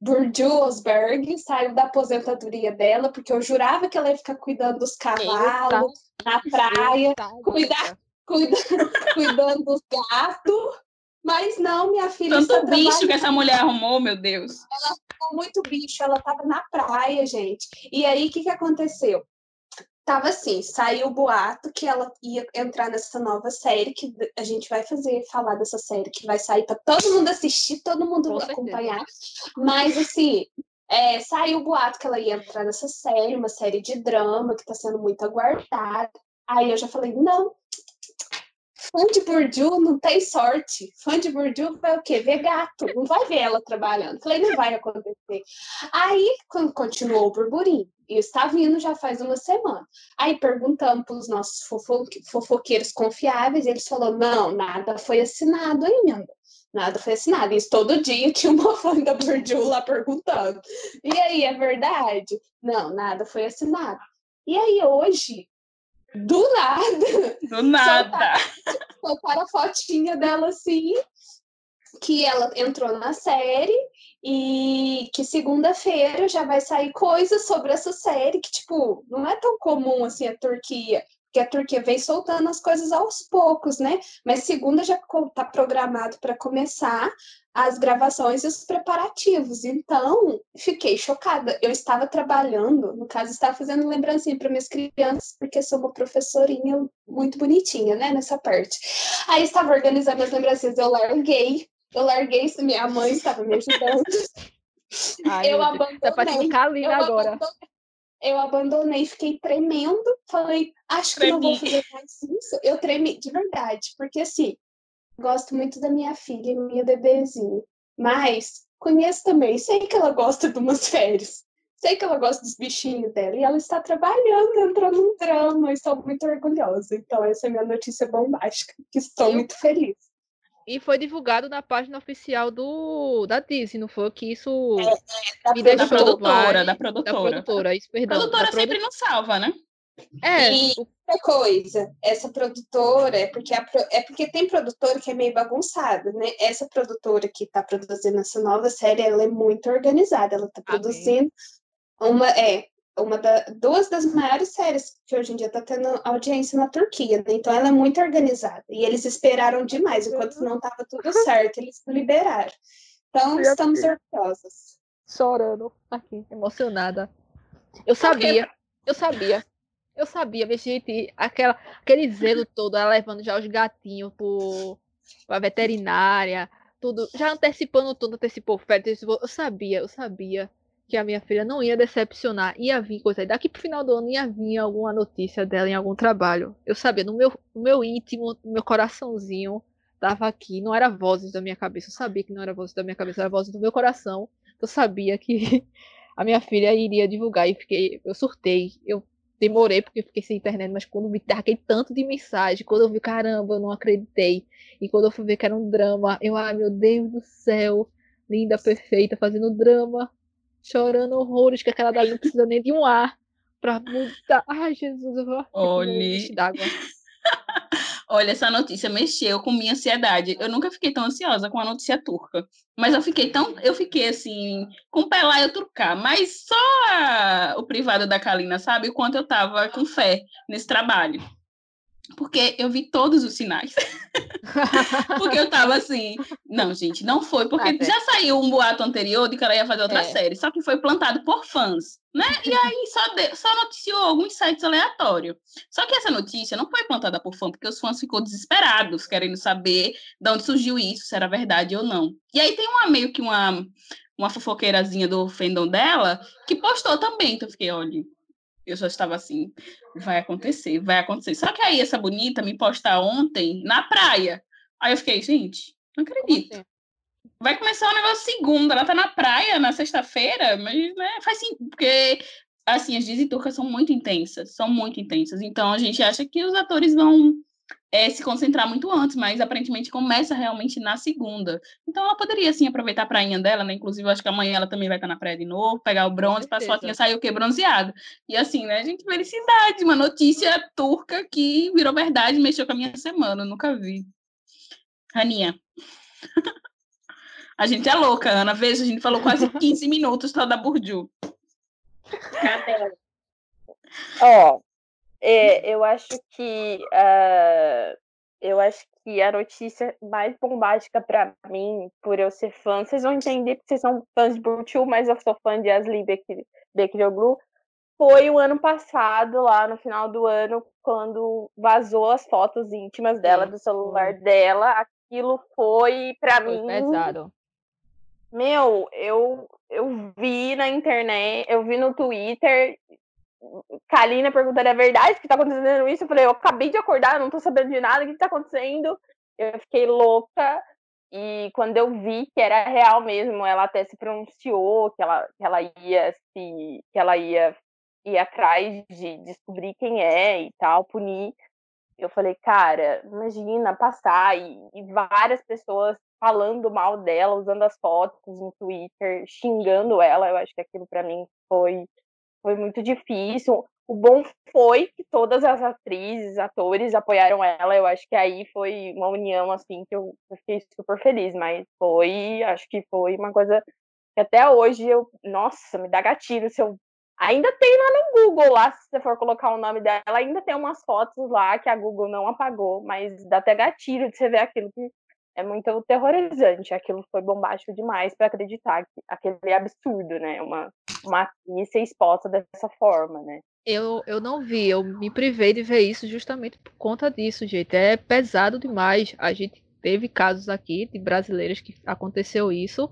Burju Osberg, saiu da aposentadoria dela, porque eu jurava que ela ia ficar cuidando dos cavalos na praia, cuidar, cuida, *laughs* cuidando dos gatos. Mas não, minha filha. Tanto bicho que essa mulher arrumou, meu Deus. Ela ficou muito bicho, ela estava na praia, gente. E aí, o que, que aconteceu? Tava assim, saiu o boato que ela ia entrar nessa nova série que a gente vai fazer, falar dessa série que vai sair para todo mundo assistir, todo mundo Com acompanhar. Certeza. Mas assim, é, saiu o boato que ela ia entrar nessa série, uma série de drama que está sendo muito aguardada. Aí eu já falei, não, fã de Burju não tem sorte. Fã de Burju vai o quê? Ver gato. Não vai ver ela trabalhando. Falei, não vai acontecer. Aí, quando continuou o burburinho, e está vindo já faz uma semana. Aí perguntamos para os nossos fofo fofoqueiros confiáveis, eles falaram: não, nada foi assinado ainda. Nada foi assinado. Isso todo dia tinha uma fã da Burju lá perguntando. E aí, é verdade? Não, nada foi assinado. E aí, hoje, do nada. Do nada. Soltaram a fotinha dela assim, que ela entrou na série e que segunda-feira já vai sair coisas sobre essa série que, tipo, não é tão comum assim a Turquia, porque a Turquia vem soltando as coisas aos poucos, né? Mas segunda já está programado para começar as gravações e os preparativos. Então, fiquei chocada. Eu estava trabalhando, no caso, estava fazendo lembrancinha para minhas crianças, porque sou uma professorinha muito bonitinha, né, nessa parte. Aí estava organizando as lembrancinhas, eu larguei, eu larguei minha mãe estava me ajudando. *laughs* Ai, eu abandonei. Tá parecendo Kalina agora. Abandonei, eu abandonei, fiquei tremendo, falei, acho que não vou fazer mais isso. Eu tremi de verdade, porque assim, gosto muito da minha filha, minha bebezinha. Mas conheço também, sei que ela gosta de umas férias. Sei que ela gosta dos bichinhos dela. E ela está trabalhando, entrou num drama. Estou muito orgulhosa. Então, essa é a minha notícia bombástica. Que estou muito feliz. E foi divulgado na página oficial do da Disney, não foi que isso é, é, me deixou da produtora, da produtora. Da produtora, isso, perdão. A produtora sempre não salva, né? É. E outra coisa, essa produtora, é porque, a, é porque tem produtora que é meio bagunçada, né? Essa produtora que está produzindo essa nova série, ela é muito organizada, ela está produzindo uma, é, uma da, duas das maiores séries que hoje em dia está tendo audiência na Turquia, né? Então ela é muito organizada. E eles esperaram demais, enquanto não estava tudo certo, eles liberaram. Então, estamos orgulhosos. Chorando aqui, emocionada. Eu sabia, eu sabia eu sabia, gente, aquela, aquele zelo *laughs* todo, ela levando já os gatinhos para a veterinária, tudo, já antecipando tudo, antecipou férias, antecipou, eu sabia, eu sabia que a minha filha não ia decepcionar, ia vir coisa aí, daqui pro final do ano ia vir alguma notícia dela em algum trabalho. Eu sabia, no meu, no meu íntimo, no meu coraçãozinho, tava aqui, não era vozes da minha cabeça, eu sabia que não era vozes da minha cabeça, era vozes do meu coração. Eu sabia que *laughs* a minha filha iria divulgar e fiquei, eu surtei, eu demorei porque fiquei sem internet, mas quando vi aquele tanto de mensagem, quando eu vi, caramba, eu não acreditei. E quando eu fui ver que era um drama, eu, ai meu Deus do céu, linda, perfeita, fazendo drama, chorando horrores, que aquela dali não precisa nem de um ar pra mudar. Ai, Jesus, eu vou. Olhe. d'água. *laughs* Olha, essa notícia mexeu com minha ansiedade. Eu nunca fiquei tão ansiosa com a notícia turca. Mas eu fiquei tão. Eu fiquei assim, com pé lá eu turcar. Mas só a, o privado da Kalina sabe o quanto eu tava com fé nesse trabalho. Porque eu vi todos os sinais. *laughs* porque eu tava assim, não, gente, não foi, porque ah, já saiu um boato anterior de que ela ia fazer outra é. série, só que foi plantado por fãs, né? E aí só, de, só noticiou alguns sites aleatórios. Só que essa notícia não foi plantada por fã, porque os fãs ficou desesperados, querendo saber de onde surgiu isso, se era verdade ou não. E aí tem uma meio que uma uma fofoqueirazinha do fandom dela que postou também, então eu fiquei, olha, eu já estava assim, vai acontecer, vai acontecer. Só que aí essa bonita me posta ontem na praia. Aí eu fiquei, gente, não acredito. Assim? Vai começar o negócio segunda, ela tá na praia na sexta-feira, mas né, faz sim, porque assim, as Disney turcas são muito intensas, são muito intensas. Então a gente acha que os atores vão é, se concentrar muito antes, mas aparentemente começa realmente na segunda. Então ela poderia, sim, aproveitar a prainha dela, né? Inclusive, eu acho que amanhã ela também vai estar na praia de novo, pegar o bronze, para a fotinha sair o quê? Bronzeado. E assim, né, gente, felicidade, uma notícia turca que virou verdade, mexeu com a minha semana, eu nunca vi. Aninha. a gente é louca, Ana. Veja, a gente falou quase 15 minutos só da Burju. Cadê? Ó, é, eu acho que uh, eu acho que a notícia mais bombástica para mim, por eu ser fã, vocês vão entender porque vocês são fãs de Burchu, mas eu sou fã de Asli Bekiroglu, foi o ano passado, lá no final do ano, quando vazou as fotos íntimas dela, do celular dela. Aquilo foi, para mim. pesado. Meu, eu, eu vi na internet, eu vi no Twitter, Kalina perguntando, é verdade que tá acontecendo isso? Eu falei, eu acabei de acordar, não tô sabendo de nada, o que tá acontecendo? Eu fiquei louca, e quando eu vi que era real mesmo, ela até se pronunciou que ela, que ela ia se. que ela ia ir atrás de descobrir quem é e tal, punir. Eu falei, cara, imagina passar e, e várias pessoas falando mal dela, usando as fotos no Twitter, xingando ela. Eu acho que aquilo para mim foi foi muito difícil. O bom foi que todas as atrizes, atores apoiaram ela. Eu acho que aí foi uma união assim que eu, fiquei super feliz, mas foi, acho que foi uma coisa que até hoje eu, nossa, me dá gatilho se eu Ainda tem lá no Google, lá, se você for colocar o nome dela, ainda tem umas fotos lá que a Google não apagou, mas dá até gatilho de você ver aquilo que é muito terrorizante. Aquilo foi bombástico demais para acreditar que aquele absurdo, né? Uma, uma atriz ser exposta dessa forma, né? Eu, eu não vi, eu me privei de ver isso justamente por conta disso, gente. É pesado demais. A gente teve casos aqui de brasileiros que aconteceu isso.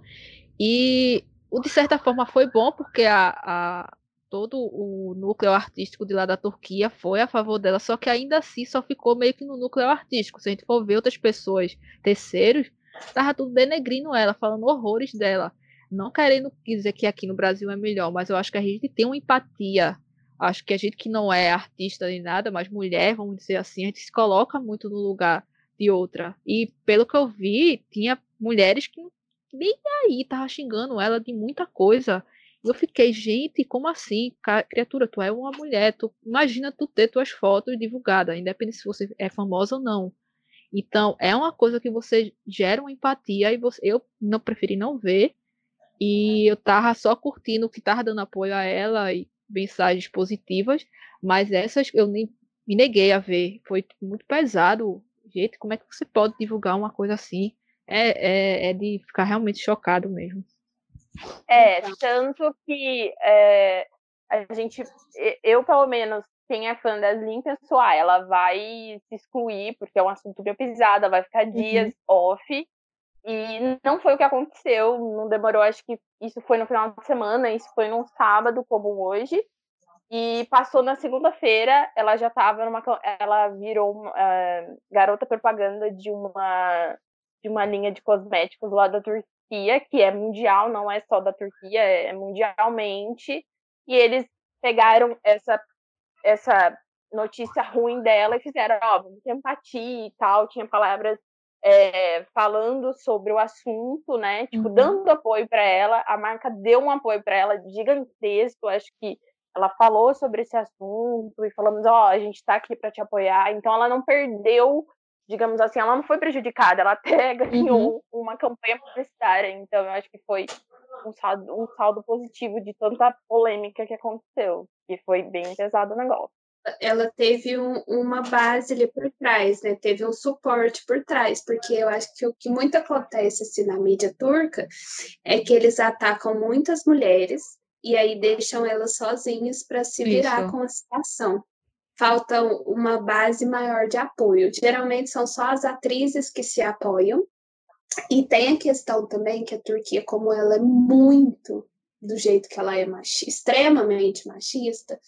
E de certa forma foi bom porque a, a, todo o núcleo artístico de lá da Turquia foi a favor dela, só que ainda assim só ficou meio que no núcleo artístico. Se a gente for ver outras pessoas, terceiros, tava tudo denegrindo ela, falando horrores dela. Não querendo dizer que aqui no Brasil é melhor, mas eu acho que a gente tem uma empatia. Acho que a gente que não é artista nem nada, mas mulher, vamos dizer assim, a gente se coloca muito no lugar de outra. E pelo que eu vi, tinha mulheres que nem aí tava xingando ela de muita coisa. Eu fiquei, gente, como assim? Criatura, tu é uma mulher, tu imagina tu ter tuas fotos divulgadas, independente se você é famosa ou não. Então, é uma coisa que você gera uma empatia e você, eu não preferi não ver. E eu tava só curtindo o que tava dando apoio a ela e mensagens positivas, mas essas eu nem me neguei a ver. Foi muito pesado. Gente, como é que você pode divulgar uma coisa assim? É, é, é de ficar realmente chocado mesmo. É, tanto que é, a gente, eu pelo menos, quem é fã das Slim pensou, ah, ela vai se excluir, porque é um assunto meio pisada, vai ficar dias uhum. off. E não foi o que aconteceu, não demorou, acho que isso foi no final de semana, isso foi num sábado, como hoje. E passou na segunda-feira, ela já estava numa. Ela virou uh, garota propaganda de uma, de uma linha de cosméticos lá da Turquia Turquia, que é mundial, não é só da Turquia, é mundialmente, e eles pegaram essa, essa notícia ruim dela e fizeram, ó, vamos ter empatia e tal, tinha palavras é, falando sobre o assunto, né, tipo, uhum. dando apoio para ela, a marca deu um apoio para ela gigantesco, acho que ela falou sobre esse assunto e falamos, ó, oh, a gente está aqui para te apoiar, então ela não perdeu digamos assim, ela não foi prejudicada, ela até *laughs* ganhou uhum. uma campanha publicitária, então eu acho que foi um saldo, um saldo positivo de tanta polêmica que aconteceu, que foi bem pesado o negócio. ela teve um, uma base ali por trás, né? Teve um suporte por trás, porque eu acho que o que muito acontece assim, na mídia turca é que eles atacam muitas mulheres e aí deixam elas sozinhas para se virar Isso. com a situação. Falta uma base maior de apoio. Geralmente são só as atrizes que se apoiam. E tem a questão também que a Turquia, como ela é muito do jeito que ela é machista, extremamente machista,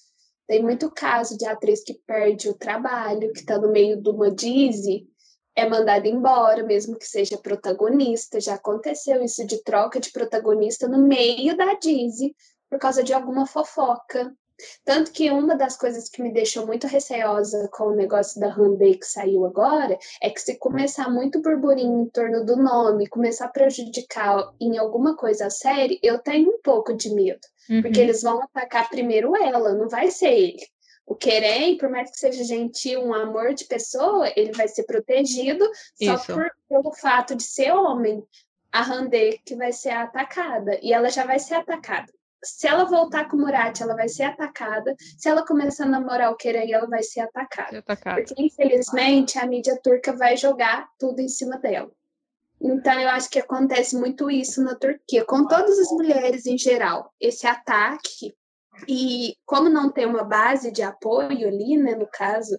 tem muito caso de atriz que perde o trabalho, que está no meio de uma Dizzy, é mandada embora, mesmo que seja protagonista. Já aconteceu isso de troca de protagonista no meio da Dizzy, por causa de alguma fofoca. Tanto que uma das coisas que me deixou muito receosa com o negócio da Hyundai que saiu agora é que se começar muito burburinho em torno do nome, começar a prejudicar em alguma coisa a série, eu tenho um pouco de medo. Uhum. Porque eles vão atacar primeiro ela, não vai ser ele. O Querem, por mais que seja gentil, um amor de pessoa, ele vai ser protegido Isso. só por, pelo fato de ser homem. A Hyundai que vai ser atacada. E ela já vai ser atacada se ela voltar com o Murat, ela vai ser atacada. Se ela começar a namorar o Kerem, ela vai ser atacada. atacada. Porque, infelizmente, a mídia turca vai jogar tudo em cima dela. Então, eu acho que acontece muito isso na Turquia, com todas as mulheres em geral. Esse ataque. E como não tem uma base de apoio ali, né, no caso,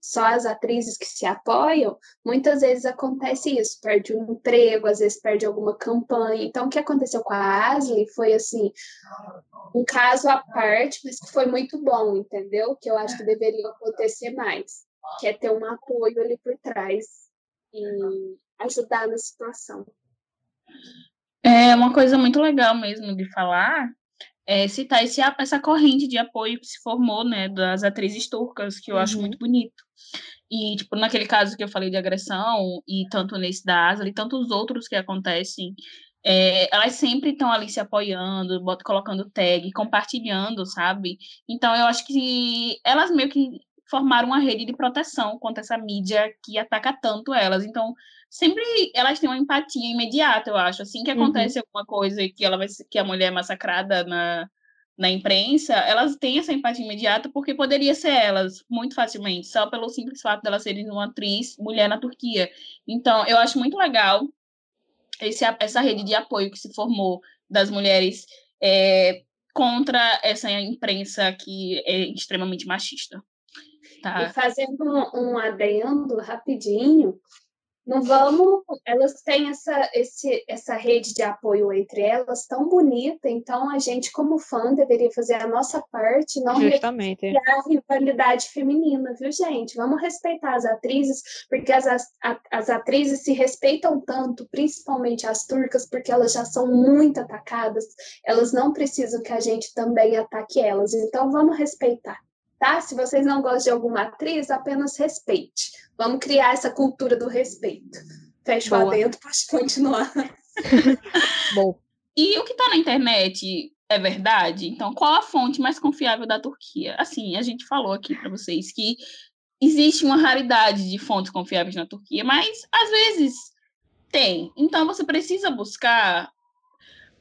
só as atrizes que se apoiam, muitas vezes acontece isso, perde um emprego, às vezes perde alguma campanha. Então, o que aconteceu com a Ashley foi assim, um caso à parte, mas que foi muito bom, entendeu? Que eu acho que deveria acontecer mais, que é ter um apoio ali por trás e ajudar na situação. É uma coisa muito legal mesmo de falar, é, citar esse, essa corrente de apoio que se formou, né, das atrizes turcas, que eu uhum. acho muito bonito. E, tipo, naquele caso que eu falei de agressão, e tanto nesse da Asla, e tantos outros que acontecem, é, elas sempre estão ali se apoiando, bota, colocando tag, compartilhando, sabe? Então, eu acho que elas meio que formaram uma rede de proteção contra essa mídia que ataca tanto elas. Então, sempre elas têm uma empatia imediata, eu acho. Assim que uhum. acontece uhum. alguma coisa que ela vai que a mulher é massacrada na, na imprensa, elas têm essa empatia imediata porque poderia ser elas muito facilmente, só pelo simples fato delas serem uma atriz mulher na Turquia. Então, eu acho muito legal esse, essa rede de apoio que se formou das mulheres é, contra essa imprensa que é extremamente machista. Tá. E fazendo um, um adendo rapidinho, não vamos, elas têm essa, esse, essa rede de apoio entre elas tão bonita, então a gente, como fã, deveria fazer a nossa parte, não Justamente. a rivalidade feminina, viu, gente? Vamos respeitar as atrizes, porque as, as, as atrizes se respeitam tanto, principalmente as turcas, porque elas já são muito atacadas, elas não precisam que a gente também ataque elas, então vamos respeitar tá? Se vocês não gostam de alguma atriz, apenas respeite. Vamos criar essa cultura do respeito. Fecho Boa. adentro, pode continuar. *laughs* Bom. E o que está na internet é verdade? Então, qual a fonte mais confiável da Turquia? Assim, a gente falou aqui para vocês que existe uma raridade de fontes confiáveis na Turquia, mas às vezes tem. Então, você precisa buscar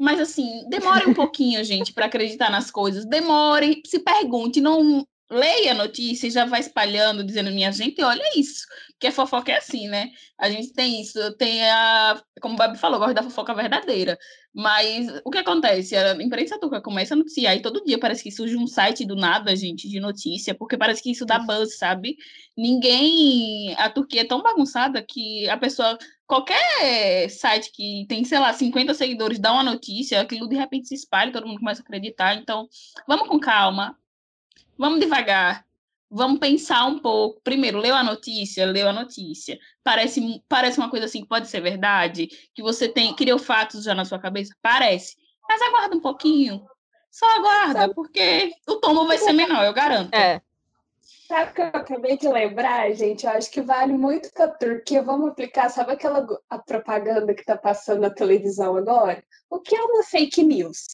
mas assim, demore um pouquinho, gente, para acreditar nas coisas. Demore, se pergunte, não leia a notícia e já vai espalhando, dizendo, minha gente, olha isso. Que a fofoca é assim, né? A gente tem isso, tem a. Como o Babi falou, gosta da fofoca verdadeira. Mas o que acontece? A imprensa turca começa a noticiar e todo dia parece que surge um site do nada, gente, de notícia, porque parece que isso dá buzz, sabe? Ninguém. A Turquia é tão bagunçada que a pessoa. Qualquer site que tem, sei lá, 50 seguidores dá uma notícia, aquilo de repente se espalha, todo mundo começa a acreditar. Então, vamos com calma, Vamos devagar. Vamos pensar um pouco. Primeiro, leu a notícia, leu a notícia. Parece, parece uma coisa assim que pode ser verdade, que você tem criou fatos já na sua cabeça. Parece. Mas aguarda um pouquinho. Só aguarda, porque o tombo vai ser menor, eu garanto. É. Sabe o que eu acabei de lembrar, gente? Eu acho que vale muito para a Turquia. Vamos aplicar, sabe aquela a propaganda que está passando na televisão agora? O que é uma fake news?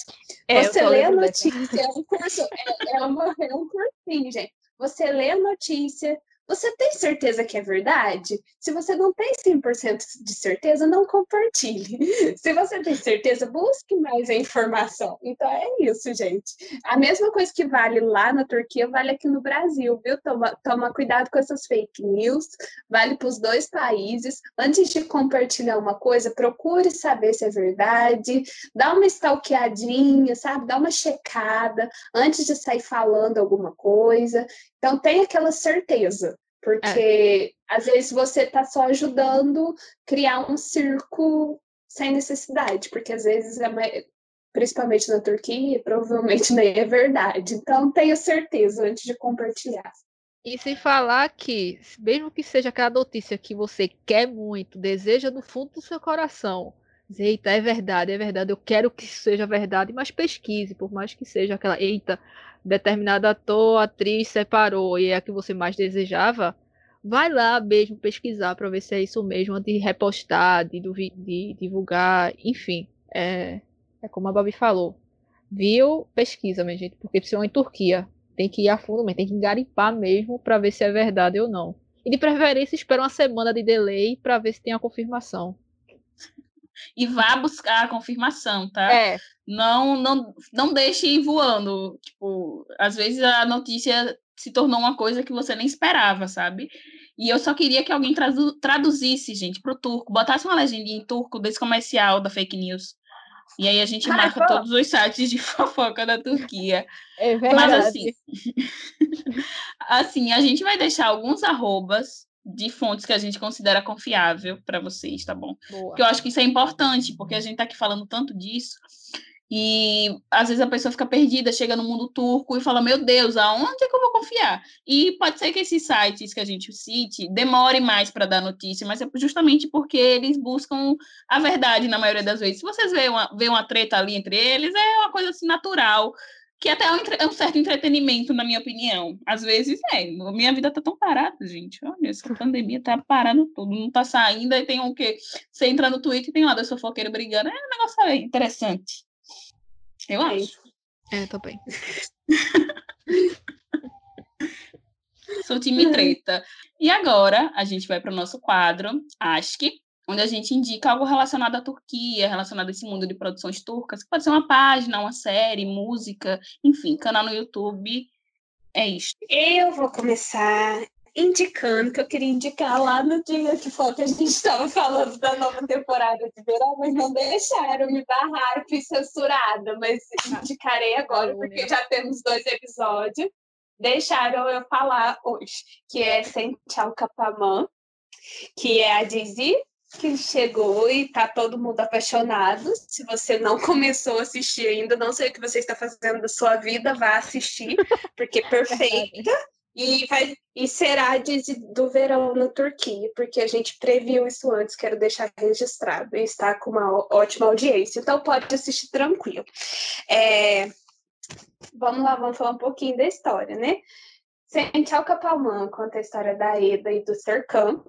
É, Você lê a notícia, é um curso, é, é, uma, é um cursinho, gente. Você lê a notícia, Você tem certeza que é verdade? Se você não tem 100% de certeza, não compartilhe. *laughs* Se você tem certeza, busque mais a informação. Então é isso, gente. A mesma coisa que vale lá na Turquia, vale aqui no Brasil, viu? Toma, toma cuidado com essas fake news, vale para os dois países. Antes de compartilhar uma coisa, procure saber se é verdade, dá uma stalkeadinha, sabe? Dá uma checada antes de sair falando alguma coisa. Então, tem aquela certeza, porque é. às vezes você está só ajudando a criar um circo sem necessidade, porque às vezes, é principalmente na Turquia, *laughs* provavelmente nem é verdade. Então, tenha certeza antes de compartilhar. E sem falar que, mesmo que seja aquela notícia que você quer muito, deseja no fundo do seu coração, eita, é verdade, é verdade, eu quero que seja verdade, mas pesquise, por mais que seja aquela, eita, determinado ator, atriz separou e é a que você mais desejava, vai lá mesmo pesquisar para ver se é isso mesmo, antes de repostar, de, de divulgar, enfim. É, é como a Babi falou. Viu? Pesquisa, minha gente, porque precisa em Turquia. Tem que ir a fundo tem que garimpar mesmo para ver se é verdade ou não. E de preferência, espera uma semana de delay para ver se tem a confirmação e vá buscar a confirmação, tá? É. Não, não, não deixe ir voando. Tipo, às vezes a notícia se tornou uma coisa que você nem esperava, sabe? E eu só queria que alguém tradu traduzisse, gente, para o turco, botasse uma legenda em turco desse comercial da fake news. E aí a gente ah, marca todos os sites de *laughs* fofoca da Turquia. É verdade. Mas assim, *laughs* assim, a gente vai deixar alguns arrobas de fontes que a gente considera confiável para vocês, tá bom? Boa. Porque eu acho que isso é importante, porque a gente está aqui falando tanto disso. E às vezes a pessoa fica perdida, chega no mundo turco e fala: Meu Deus, aonde é que eu vou confiar? E pode ser que esses sites que a gente cite demore mais para dar notícia, mas é justamente porque eles buscam a verdade na maioria das vezes. Se vocês veem uma, veem uma treta ali entre eles, é uma coisa assim natural que até é um, é um, certo entretenimento, na minha opinião. Às vezes é. Minha vida tá tão parada, gente. Olha, essa *laughs* pandemia tá parando tudo, não tá saindo, aí tem o um quê? Você entra no Twitter e tem lá da fofoqueira brigando. É um negócio aí, interessante. Eu é acho. É, tô bem. *laughs* Sou time treta. E agora a gente vai para o nosso quadro, que onde a gente indica algo relacionado à Turquia, relacionado a esse mundo de produções turcas, que pode ser uma página, uma série, música, enfim, canal no YouTube. É isso. Eu vou começar indicando que eu queria indicar lá no dia que foi que a gente estava falando da nova temporada de verão, mas não deixaram, me barraram, fui censurada, mas indicarei agora, porque já temos dois episódios. Deixaram eu falar hoje, que é Senchal Capamã, que é a Dizzy que chegou e tá todo mundo apaixonado. Se você não *laughs* começou a assistir ainda, não sei o que você está fazendo da sua vida, vá assistir, porque é *laughs* perfeita. E, vai, e será de, do verão na Turquia, porque a gente previu isso antes, quero deixar registrado, e está com uma ótima audiência, então pode assistir tranquilo. É, vamos lá, vamos falar um pouquinho da história, né? Sentel Capalman conta a história da Eda e do Serkan,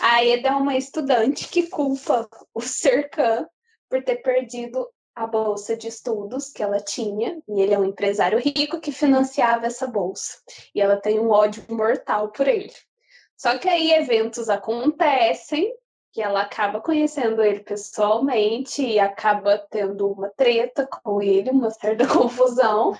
a Eda é uma estudante que culpa o Serkan por ter perdido a bolsa de estudos que ela tinha, e ele é um empresário rico que financiava essa bolsa. E ela tem um ódio mortal por ele. Só que aí eventos acontecem que ela acaba conhecendo ele pessoalmente e acaba tendo uma treta com ele, uma certa *laughs* confusão.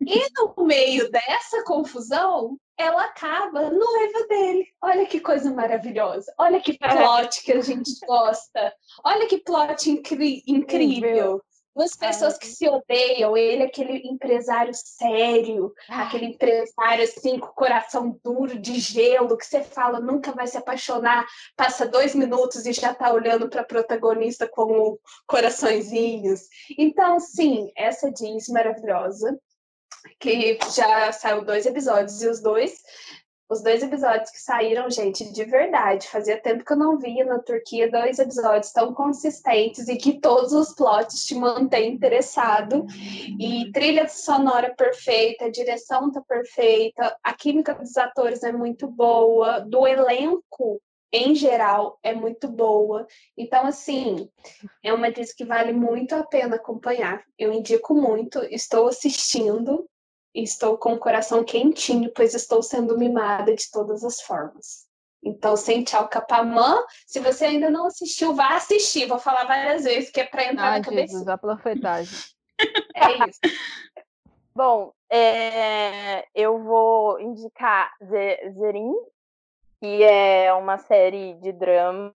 E no meio dessa confusão, ela acaba noiva dele. Olha que coisa maravilhosa. Olha que plot que a gente gosta. Olha que plot incri incrível. Duas pessoas que se odeiam, ele aquele empresário sério, aquele empresário assim com o coração duro de gelo, que você fala nunca vai se apaixonar, passa dois minutos e já tá olhando para a protagonista com coraçõezinhos. Então, sim, essa jeans maravilhosa que já saiu dois episódios e os dois os dois episódios que saíram, gente, de verdade, fazia tempo que eu não via na Turquia dois episódios tão consistentes e que todos os plots te mantêm interessado. E trilha sonora perfeita, direção tá perfeita, a química dos atores é muito boa, do elenco em geral é muito boa. Então, assim, é uma diz que vale muito a pena acompanhar. Eu indico muito, estou assistindo Estou com o coração quentinho, pois estou sendo mimada de todas as formas. Então, sem tchau capamã. Se você ainda não assistiu, vá assistir. Vou falar várias vezes que é para entrar Ai, na cabeça. Jesus, a profetagem. *laughs* É isso. Bom, é, eu vou indicar Ze- Zerin, que é uma série de drama,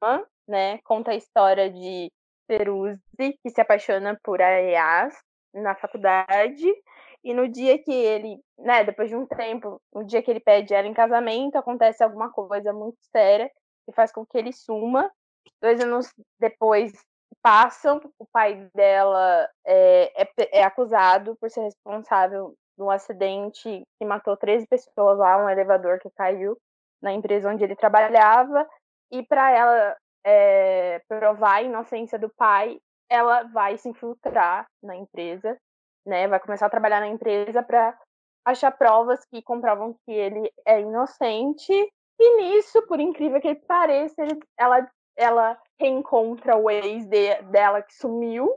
né? Conta a história de Peruzzi, que se apaixona por Ayaz na faculdade. E no dia que ele, né, depois de um tempo, no dia que ele pede ela em casamento, acontece alguma coisa muito séria que faz com que ele suma. Dois anos depois passam, o pai dela é, é, pe- é acusado por ser responsável de um acidente que matou 13 pessoas lá, um elevador que caiu na empresa onde ele trabalhava. E para ela é, provar a inocência do pai, ela vai se infiltrar na empresa, né? Vai começar a trabalhar na empresa para achar provas que comprovam que ele é inocente. E nisso, por incrível que pareça, ele- ela, ela reencontra o ex de- dela que sumiu,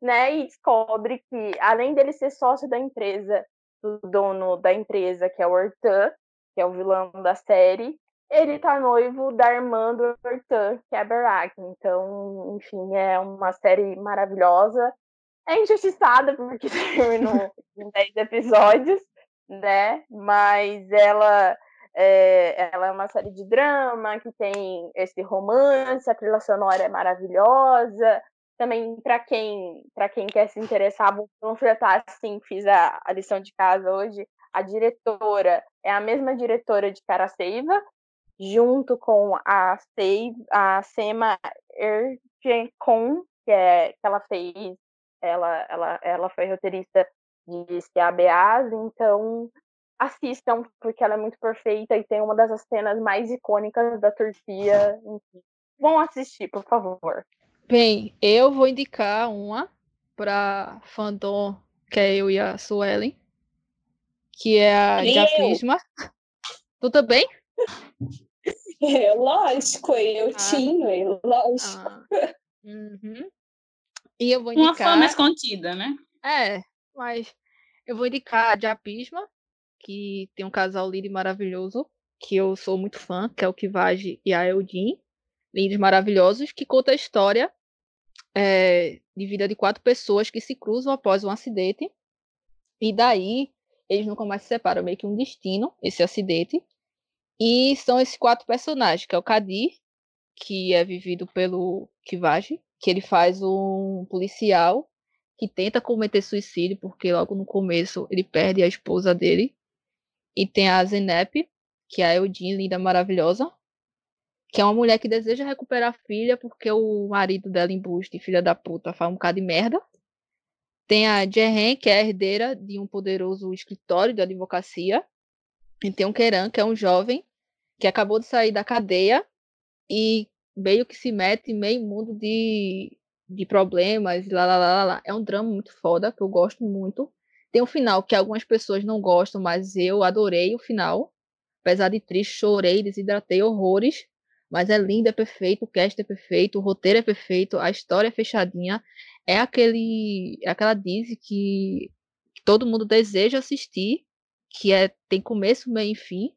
né? E descobre que, além dele ser sócio da empresa, do dono da empresa, que é o Hortan, que é o vilão da série, ele tá noivo da irmã do Hortan, que é a Berac. Então, enfim, é uma série maravilhosa. É injustiçada porque *laughs* terminou em 10 episódios, né? Mas ela é, ela é uma série de drama que tem esse romance, a trilha sonora é maravilhosa. Também para quem para quem quer se interessar, vou completar assim, fiz a, a lição de casa hoje. A diretora é a mesma diretora de Caraceiva, junto com a, Sei, a Sema Ergenkon, que, é, que ela fez, ela, ela, ela foi roteirista de CABAs, então assistam, porque ela é muito perfeita e tem uma das cenas mais icônicas da Turquia. Enfim. Vão assistir, por favor. Bem, eu vou indicar uma para fandom, que é eu e a Suelen, que é a Eu. Diaprisma. Tu também? *laughs* É, lógico, eu Ah. tinha, é lógico. Ah, uhum. E eu vou Uma indicar. fã mais contida, né? É, mas eu vou indicar a Diapisma, que tem um casal lindo e maravilhoso, que eu sou muito fã, que é o Kivaj e a Eldin. Lindos maravilhosos, que conta a história é, de vida de quatro pessoas que se cruzam após um acidente. E daí eles nunca mais se separam, meio que um destino, esse acidente. E são esses quatro personagens, que é o Kadir, que é vivido pelo Kivaj, que ele faz um policial que tenta cometer suicídio, porque logo no começo ele perde a esposa dele. E tem a Zenep, que é a Eudine, linda, maravilhosa, que é uma mulher que deseja recuperar a filha porque o marido dela embuste, filha da puta, faz um bocado de merda. Tem a Jehen, que é a herdeira de um poderoso escritório de advocacia. E tem o Keran, que é um jovem que acabou de sair da cadeia e meio que se mete em meio mundo de, de problemas, lá, lá, lá, lá. É um drama muito foda, que eu gosto muito. Tem um final que algumas pessoas não gostam, mas eu adorei o final. Apesar de triste, chorei, desidratei horrores. Mas é lindo, é perfeito, o cast é perfeito, o roteiro é perfeito, a história é fechadinha. É aquele, é aquela Disney que, que todo mundo deseja assistir, que é tem começo, meio e fim.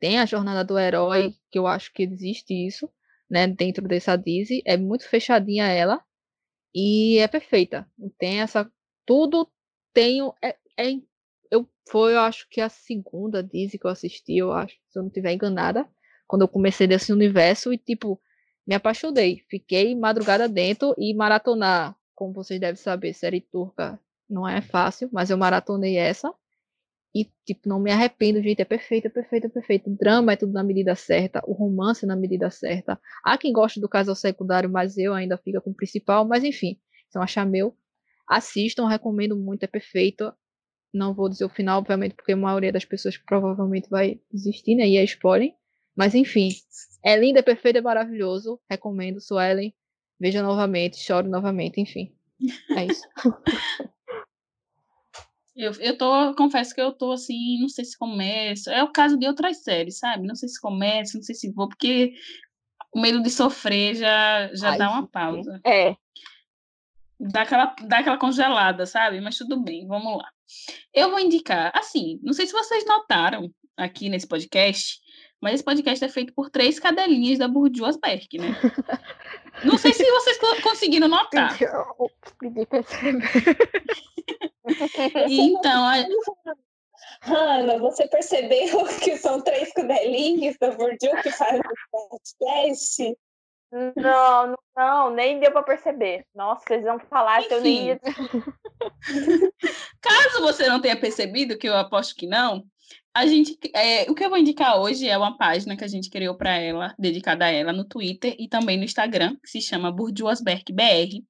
Tem a jornada do herói, que eu acho que existe isso, né, dentro dessa Disney. É muito fechadinha ela e é perfeita. Tem essa tudo tem o- é, é eu foi, eu acho que a segunda Disney que eu assisti, eu acho, se eu não estiver enganada, quando eu comecei desse universo e tipo me apaixonei, fiquei madrugada dentro e maratonar, como vocês devem saber, série turca não é fácil, mas eu maratonei essa. E, tipo, não me arrependo, gente. É perfeito, é perfeito, é perfeito. O drama é tudo na medida certa. O romance é na medida certa. Há quem goste do casal secundário, mas eu ainda fico com o principal. Mas, enfim, são achar meu. Assistam, recomendo muito, é perfeito. Não vou dizer o final, obviamente, porque a maioria das pessoas provavelmente vai desistir, né? E é spoiler. Mas, enfim, é lindo, é perfeito, é maravilhoso. Recomendo, Suelen. Veja novamente, chore novamente, enfim. É isso. *laughs* Eu, eu tô, confesso que eu tô assim, não sei se começo. É o caso de outras séries, sabe? Não sei se começo, não sei se vou, porque o medo de sofrer já, já Ai, dá uma pausa. É. Dá aquela, dá aquela congelada, sabe? Mas tudo bem, vamos lá. Eu vou indicar, assim, não sei se vocês notaram aqui nesse podcast, mas esse podcast é feito por três cadelinhas da Bourdieu Berg, né? *laughs* Não sei se vocês conseguiram notar. *laughs* Então, a... Ana, você percebeu *laughs* que são três cadelinhas da Bourdieu que fazem o podcast? Não, não, nem deu para perceber. Nossa, vocês vão falar que eu nem ia. Caso você não tenha percebido, que eu aposto que não, a gente, é, o que eu vou indicar hoje é uma página que a gente criou para ela, dedicada a ela no Twitter e também no Instagram, que se chama Burjuasberg BR.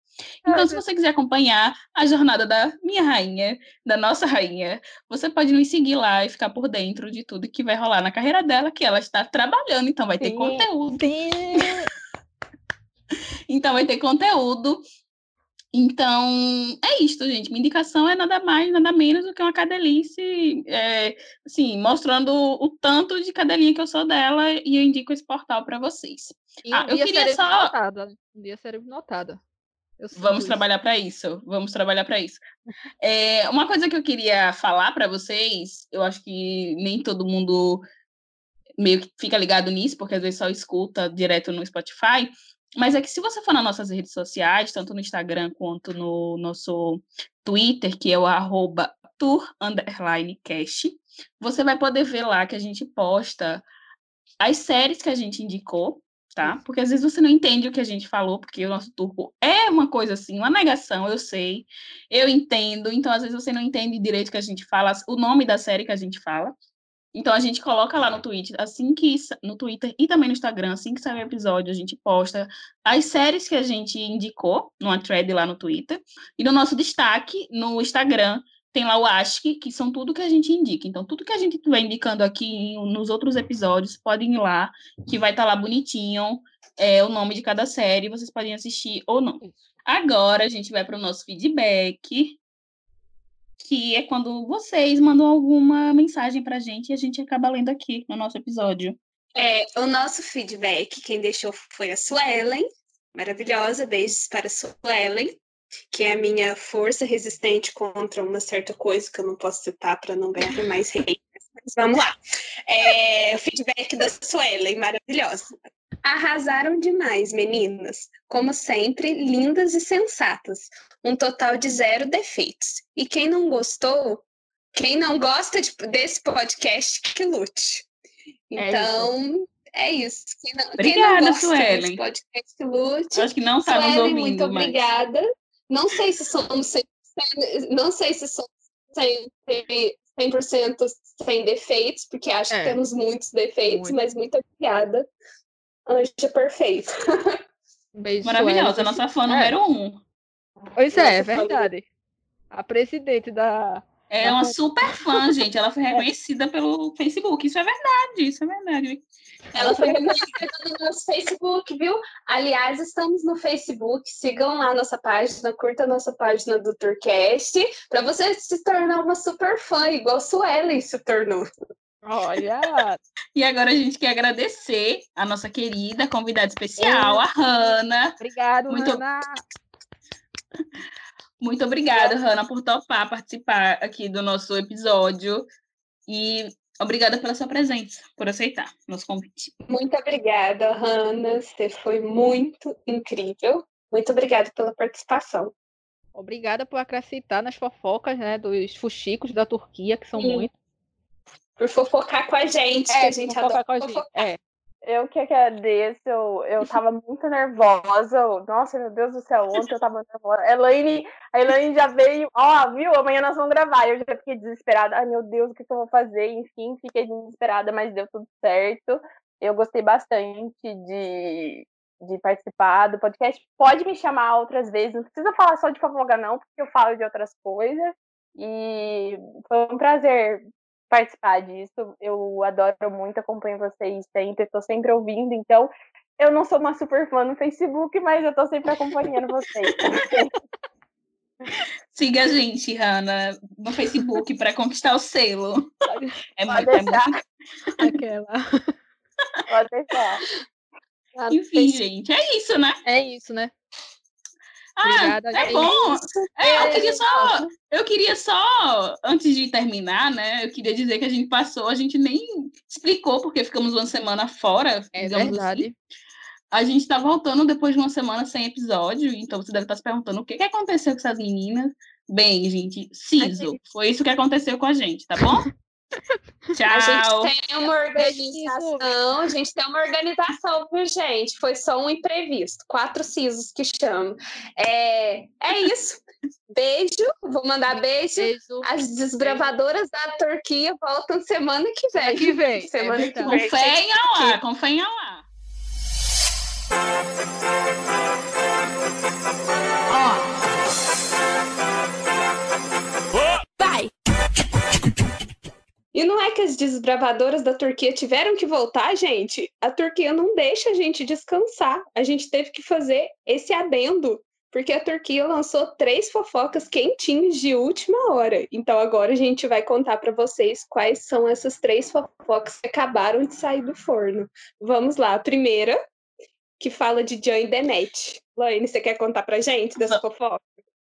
Então, se você quiser acompanhar a jornada da minha rainha, da nossa rainha, você pode nos seguir lá e ficar por dentro de tudo que vai rolar na carreira dela, que ela está trabalhando, então vai ter sim, conteúdo. Sim. *laughs* então vai ter conteúdo. Então, é isso, gente. Minha indicação é nada mais, nada menos do que uma cadelice, é, assim, mostrando o tanto de cadelinha que eu sou dela e eu indico esse portal para vocês. E um ah, eu queria só. Notada. Um dia cérebro notada. Vamos isso. trabalhar para isso. Vamos trabalhar para isso. É, uma coisa que eu queria falar para vocês, eu acho que nem todo mundo meio que fica ligado nisso, porque às vezes só escuta direto no Spotify, mas é que se você for nas nossas redes sociais, tanto no Instagram quanto no nosso Twitter, que é o arroba você vai poder ver lá que a gente posta as séries que a gente indicou, tá? Porque às vezes você não entende o que a gente falou, porque o nosso turbo é uma coisa assim, uma negação, eu sei, eu entendo, então às vezes você não entende direito o que a gente fala, o nome da série que a gente fala. Então a gente coloca lá no Twitter, assim que no Twitter e também no Instagram, assim que sair o episódio, a gente posta as séries que a gente indicou numa thread lá no Twitter. E no nosso destaque no Instagram tem lá o Ask, que são tudo que a gente indica. Então, tudo que a gente estiver indicando aqui nos outros episódios, podem ir lá, que vai estar tá lá bonitinho é, o nome de cada série, vocês podem assistir ou não. Agora a gente vai para o nosso feedback que é quando vocês mandam alguma mensagem para a gente e a gente acaba lendo aqui no nosso episódio. É, o nosso feedback, quem deixou foi a Suelen, maravilhosa, beijos para a Suelen, que é a minha força resistente contra uma certa coisa que eu não posso citar para não ganhar mais hate. Vamos lá. É, feedback da Suelen, maravilhosa. Arrasaram demais, meninas. Como sempre, lindas e sensatas. Um total de zero defeitos. E quem não gostou, quem não gosta de, desse podcast, que lute. É então, é isso. É isso. Quem não, obrigada, quem não gosta Suelen. desse podcast, que lute. Acho que não está nos ouvindo. Muito mas... obrigada. Não sei se somos 100%, não sei se somos 100%, 100% sem defeitos, porque acho é. que temos muitos defeitos, muito. mas muito obrigada. Anja perfeito. Beijo, Maravilhosa, nossa fã é. número um. Pois é, é verdade. A presidente da. É uma super fã, gente. Ela foi reconhecida pelo Facebook. Isso é verdade, isso é verdade. Ela foi reconhecida no nosso Facebook, viu? Aliás, estamos no Facebook. Sigam lá nossa página, curta a nossa página do Tourcast, para você se tornar uma super fã, igual Suelen se tornou. Olha! e agora a gente quer agradecer a nossa querida convidada especial, a Hanna. Obrigada, Muito... Hanna. Muito obrigada, Hanna, por topar participar aqui do nosso episódio. E obrigada pela sua presença, por aceitar nosso convite. Muito obrigada, Hanna. Você foi muito incrível. Muito obrigada pela participação. Obrigada por acrescentar nas fofocas né, dos fuxicos da Turquia, que são Sim. muitos por fofocar com a gente, é, que a gente adora fofocar. É. Eu que agradeço, eu, eu *laughs* tava muito nervosa. Nossa, meu Deus do céu, ontem eu tava nervosa. A Elaine, a Elaine já veio, ó, oh, viu? Amanhã nós vamos gravar. Eu já fiquei desesperada. Ai, meu Deus, o que, que eu vou fazer? Enfim, fiquei desesperada, mas deu tudo certo. Eu gostei bastante de, de participar do podcast. Pode me chamar outras vezes, não precisa falar só de fofoca, não, porque eu falo de outras coisas. E foi um prazer participar disso. Eu adoro muito, acompanho vocês sempre, estou sempre ouvindo, então eu não sou uma super fã no Facebook, mas eu estou sempre acompanhando vocês. Siga a gente, Hanna, no Facebook para conquistar o selo. É muito, é muito... Aquela. Pode deixar. Enfim, gente, é isso, né? É isso, né? Ah, é bom. É, eu queria só, eu queria só, antes de terminar, né? Eu queria dizer que a gente passou, a gente nem explicou porque ficamos uma semana fora. É verdade. Assim. A gente está voltando depois de uma semana sem episódio, então você deve estar tá se perguntando o que, que aconteceu com essas meninas. Bem, gente, Ciso, foi isso que aconteceu com a gente, tá bom? *laughs* Tchau. A gente tem uma organização, a gente tem uma organização, viu, gente? Foi só um imprevisto. Quatro sisos que chamam. É, é isso. Beijo, vou mandar beijo. beijo. As desbravadoras beijo. da Turquia voltam semana que vem. Que vem. Semana é que vem. Com fé em Alá, com E não é que as desbravadoras da Turquia tiveram que voltar, gente? A Turquia não deixa a gente descansar. A gente teve que fazer esse adendo, porque a Turquia lançou três fofocas quentinhas de última hora. Então agora a gente vai contar para vocês quais são essas três fofocas que acabaram de sair do forno. Vamos lá. A primeira, que fala de Jan e Demet. Laine, você quer contar pra gente dessa fofoca?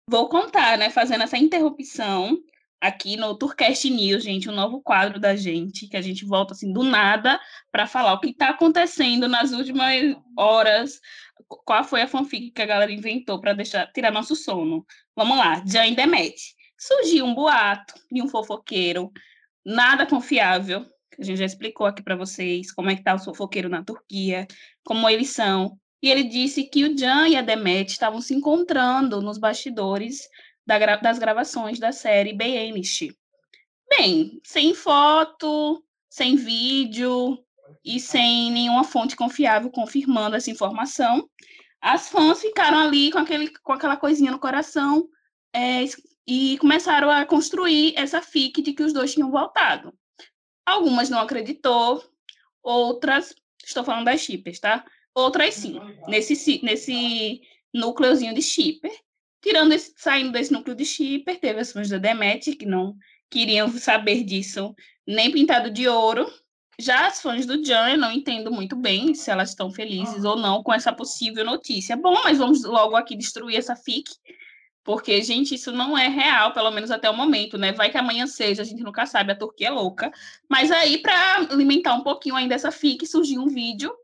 Vou contar, né? Fazendo essa interrupção aqui no Tourcast News, gente, um novo quadro da gente, que a gente volta assim do nada para falar o que está acontecendo nas últimas horas, qual foi a fanfic que a galera inventou para deixar tirar nosso sono. Vamos lá, Jane Demet. Surgiu um boato de um fofoqueiro, nada confiável, a gente já explicou aqui para vocês como é que tá o fofoqueiro na Turquia, como eles são. E ele disse que o Jan e a Demet estavam se encontrando nos bastidores da, das gravações da série Beenish. Bem, sem foto, sem vídeo e sem nenhuma fonte confiável confirmando essa informação, as fãs ficaram ali com, aquele, com aquela coisinha no coração é, e começaram a construir essa fic de que os dois tinham voltado. Algumas não acreditou, outras, estou falando das shippers, tá? Outras sim, nesse, nesse núcleozinho de shipper. Tirando esse, saindo desse núcleo de shipper, teve as fãs da Demet, que não queriam saber disso nem pintado de ouro. Já as fãs do Jan, eu não entendo muito bem se elas estão felizes ou não com essa possível notícia. Bom, mas vamos logo aqui destruir essa fic, porque, gente, isso não é real, pelo menos até o momento, né? Vai que amanhã seja, a gente nunca sabe, a Turquia é louca. Mas aí, para alimentar um pouquinho ainda essa fic, surgiu um vídeo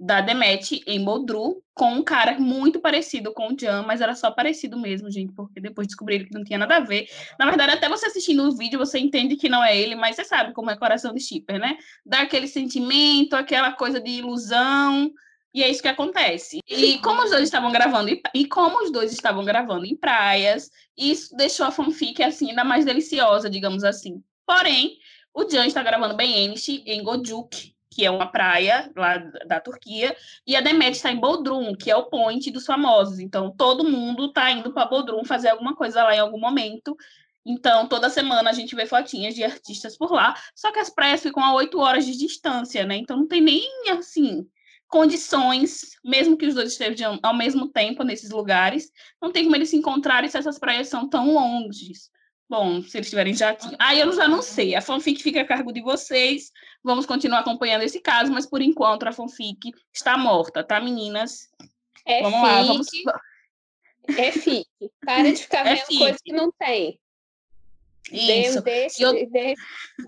da Demet em Bodru com um cara muito parecido com o Jan, mas era só parecido mesmo, gente, porque depois descobriram que não tinha nada a ver. Na verdade, até você assistindo o vídeo, você entende que não é ele, mas você sabe como é coração de shipper, né? Dá aquele sentimento, aquela coisa de ilusão, e é isso que acontece. E como os dois estavam gravando, e como os dois estavam gravando em praias, isso deixou a fanfic assim ainda mais deliciosa, digamos assim. Porém, o Jan está gravando bem em Gojuk, que é uma praia lá da Turquia, e a Demet está em Bodrum, que é o point dos famosos. Então, todo mundo está indo para Bodrum fazer alguma coisa lá em algum momento. Então, toda semana a gente vê fotinhas de artistas por lá, só que as praias ficam a oito horas de distância, né? Então, não tem nem, assim, condições, mesmo que os dois estejam ao mesmo tempo nesses lugares, não tem como eles se encontrarem se essas praias são tão longes. Bom, se eles tiverem jatinho. Aí eu já não sei. A fanfic fica a cargo de vocês. Vamos continuar acompanhando esse caso, mas por enquanto a fanfic está morta, tá, meninas? É vamos fic. lá, vamos. É fic. Para de ficar *laughs* é vendo fic. coisa que não tem. Isso. deixa, eu...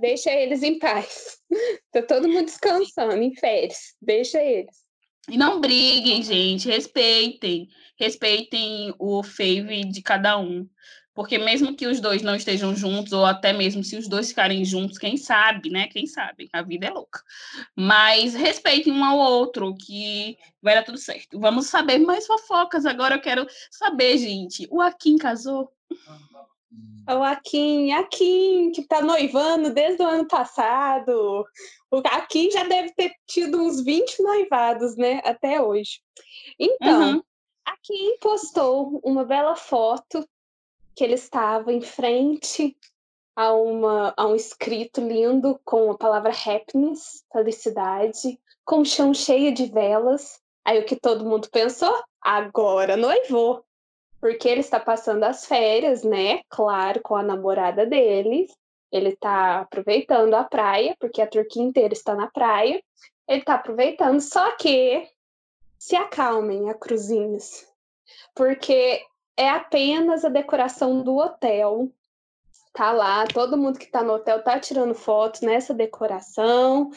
deixa eles em paz. *laughs* Tá todo mundo descansando em férias. Deixa eles. E não briguem, gente. Respeitem. Respeitem o fave de cada um. Porque mesmo que os dois não estejam juntos, ou até mesmo se os dois ficarem juntos, quem sabe, né? Quem sabe? A vida é louca. Mas respeitem um ao outro, que vai dar tudo certo. Vamos saber mais fofocas. Agora eu quero saber, gente. O Akin casou? O Akin, Akin, que tá noivando desde o ano passado. O Akin já deve ter tido uns 20 noivados, né? Até hoje. Então, uhum. Akin postou uma bela foto que ele estava em frente a, uma, a um escrito lindo com a palavra happiness, felicidade, com o chão cheio de velas. Aí o que todo mundo pensou? Agora noivou. Porque ele está passando as férias, né? Claro, com a namorada dele. Ele está aproveitando a praia, porque a Turquia inteira está na praia. Ele está aproveitando, só que se acalmem, a cruzinhos. Porque é apenas a decoração do hotel. Tá lá, todo mundo que tá no hotel tá tirando fotos nessa decoração.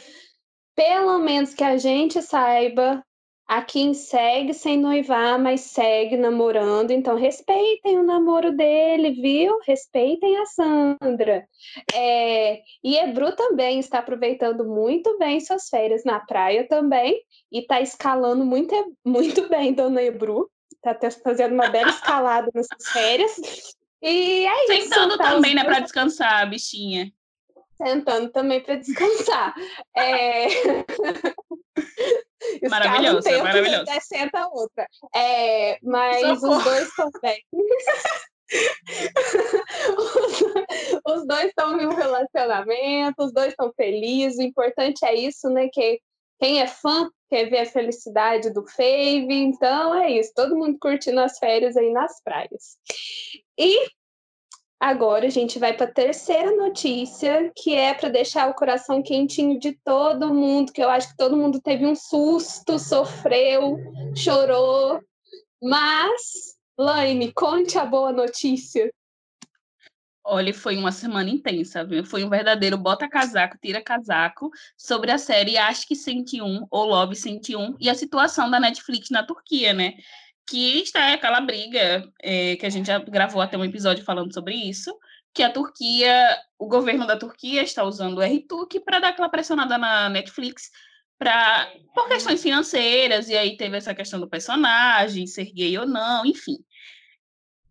Pelo menos que a gente saiba, a Kim segue sem noivar, mas segue namorando, então respeitem o namoro dele, viu? Respeitem a Sandra. É, e Ebru também está aproveitando muito bem suas férias na praia também, e está escalando muito, muito bem, dona Ebru. Está fazendo uma bela escalada nessas férias. E é isso. Sentando tá também, né, para descansar, bichinha. Sentando também para descansar. É... *laughs* maravilhoso, um maravilhoso. Senta a outra. É, mas Socorro. *laughs* os dois também. os, os dois estão em um relacionamento, os dois estão felizes. O importante é isso, né? Que quem é fã quer ver a felicidade do Fave. Então é isso, todo mundo curtindo as férias aí nas praias. E Agora a gente vai para a terceira notícia, que é para deixar o coração quentinho de todo mundo, que eu acho que todo mundo teve um susto, sofreu, chorou. Mas, Laine, conte a boa notícia. Olha, foi uma semana intensa, viu? Foi um verdadeiro bota-casaco, tira-casaco sobre a série Acho que 101 ou Love 101 e a situação da Netflix na Turquia, né? que está aquela briga é, que a gente já gravou até um episódio falando sobre isso, que a Turquia, o governo da Turquia está usando o RTUC para dar aquela pressionada na Netflix para por questões financeiras, e aí teve essa questão do personagem, ser gay ou não, enfim.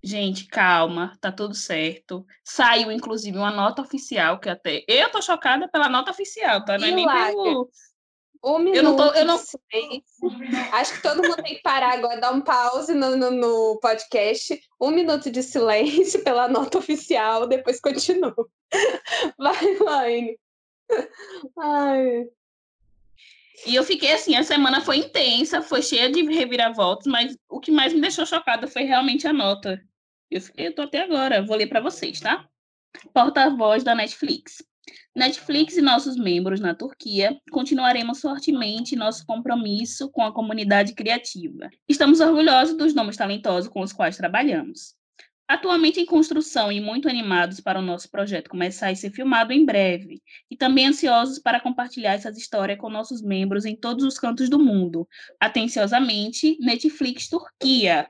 Gente, calma, tá tudo certo. Saiu, inclusive, uma nota oficial, que até. Eu tô chocada pela nota oficial, tá? Não é nem pelo, um minuto. Eu não tô, eu não... Acho que todo mundo tem que parar agora, dar um pause no, no, no, podcast. Um minuto de silêncio pela nota oficial, depois continua. *laughs* Vai, Laine. Ai. E eu fiquei assim, a semana foi intensa, foi cheia de reviravoltas, mas o que mais me deixou chocada foi realmente a nota. Eu fiquei, eu tô até agora, vou ler para vocês, tá? Porta-voz da Netflix. Netflix e nossos membros na Turquia, continuaremos fortemente nosso compromisso com a comunidade criativa. Estamos orgulhosos dos nomes talentosos com os quais trabalhamos. Atualmente em construção e muito animados para o nosso projeto começar a ser filmado em breve, e também ansiosos para compartilhar essas histórias com nossos membros em todos os cantos do mundo. Atenciosamente, Netflix Turquia.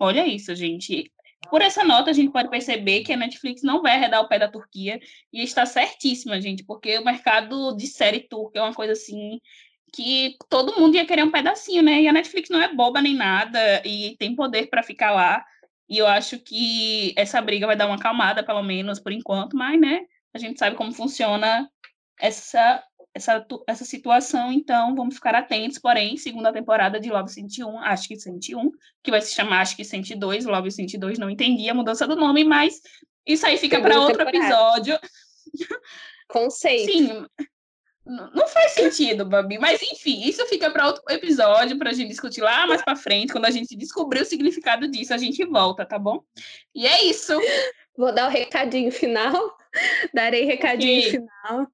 Olha isso, gente. Por essa nota, a gente pode perceber que a Netflix não vai arredar o pé da Turquia e está certíssima, gente, porque o mercado de série turca é uma coisa assim que todo mundo ia querer um pedacinho, né? E a Netflix não é boba nem nada e tem poder para ficar lá. E eu acho que essa briga vai dar uma acalmada, pelo menos por enquanto, mas, né, a gente sabe como funciona essa essa, essa situação, então vamos ficar atentos. Porém, segunda temporada de Love 101, acho que 101, que vai se chamar acho que 102, Love 102, não entendi a mudança do nome, mas isso aí fica para outro episódio. Conceito. Sim, não faz sentido, Babi, mas enfim, isso fica para outro episódio para a gente discutir lá mais para frente, quando a gente descobrir o significado disso, a gente volta, tá bom? E é isso. Vou dar o recadinho *laughs* final. Darei recadinho Sim. final.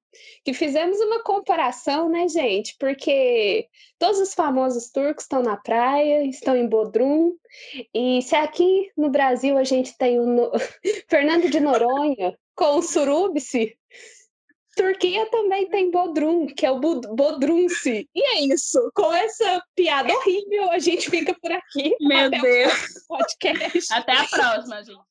Que fizemos uma comparação, né, gente? Porque todos os famosos turcos estão na praia, estão em Bodrum. E se aqui no Brasil a gente tem o no... *laughs* Fernando de Noronha com o Surubisi, Turquia também tem Bodrum, que é o Bodrumse. E é isso. Com essa piada horrível, a gente fica por aqui. Meu Até Deus. Podcast. Até a próxima, gente.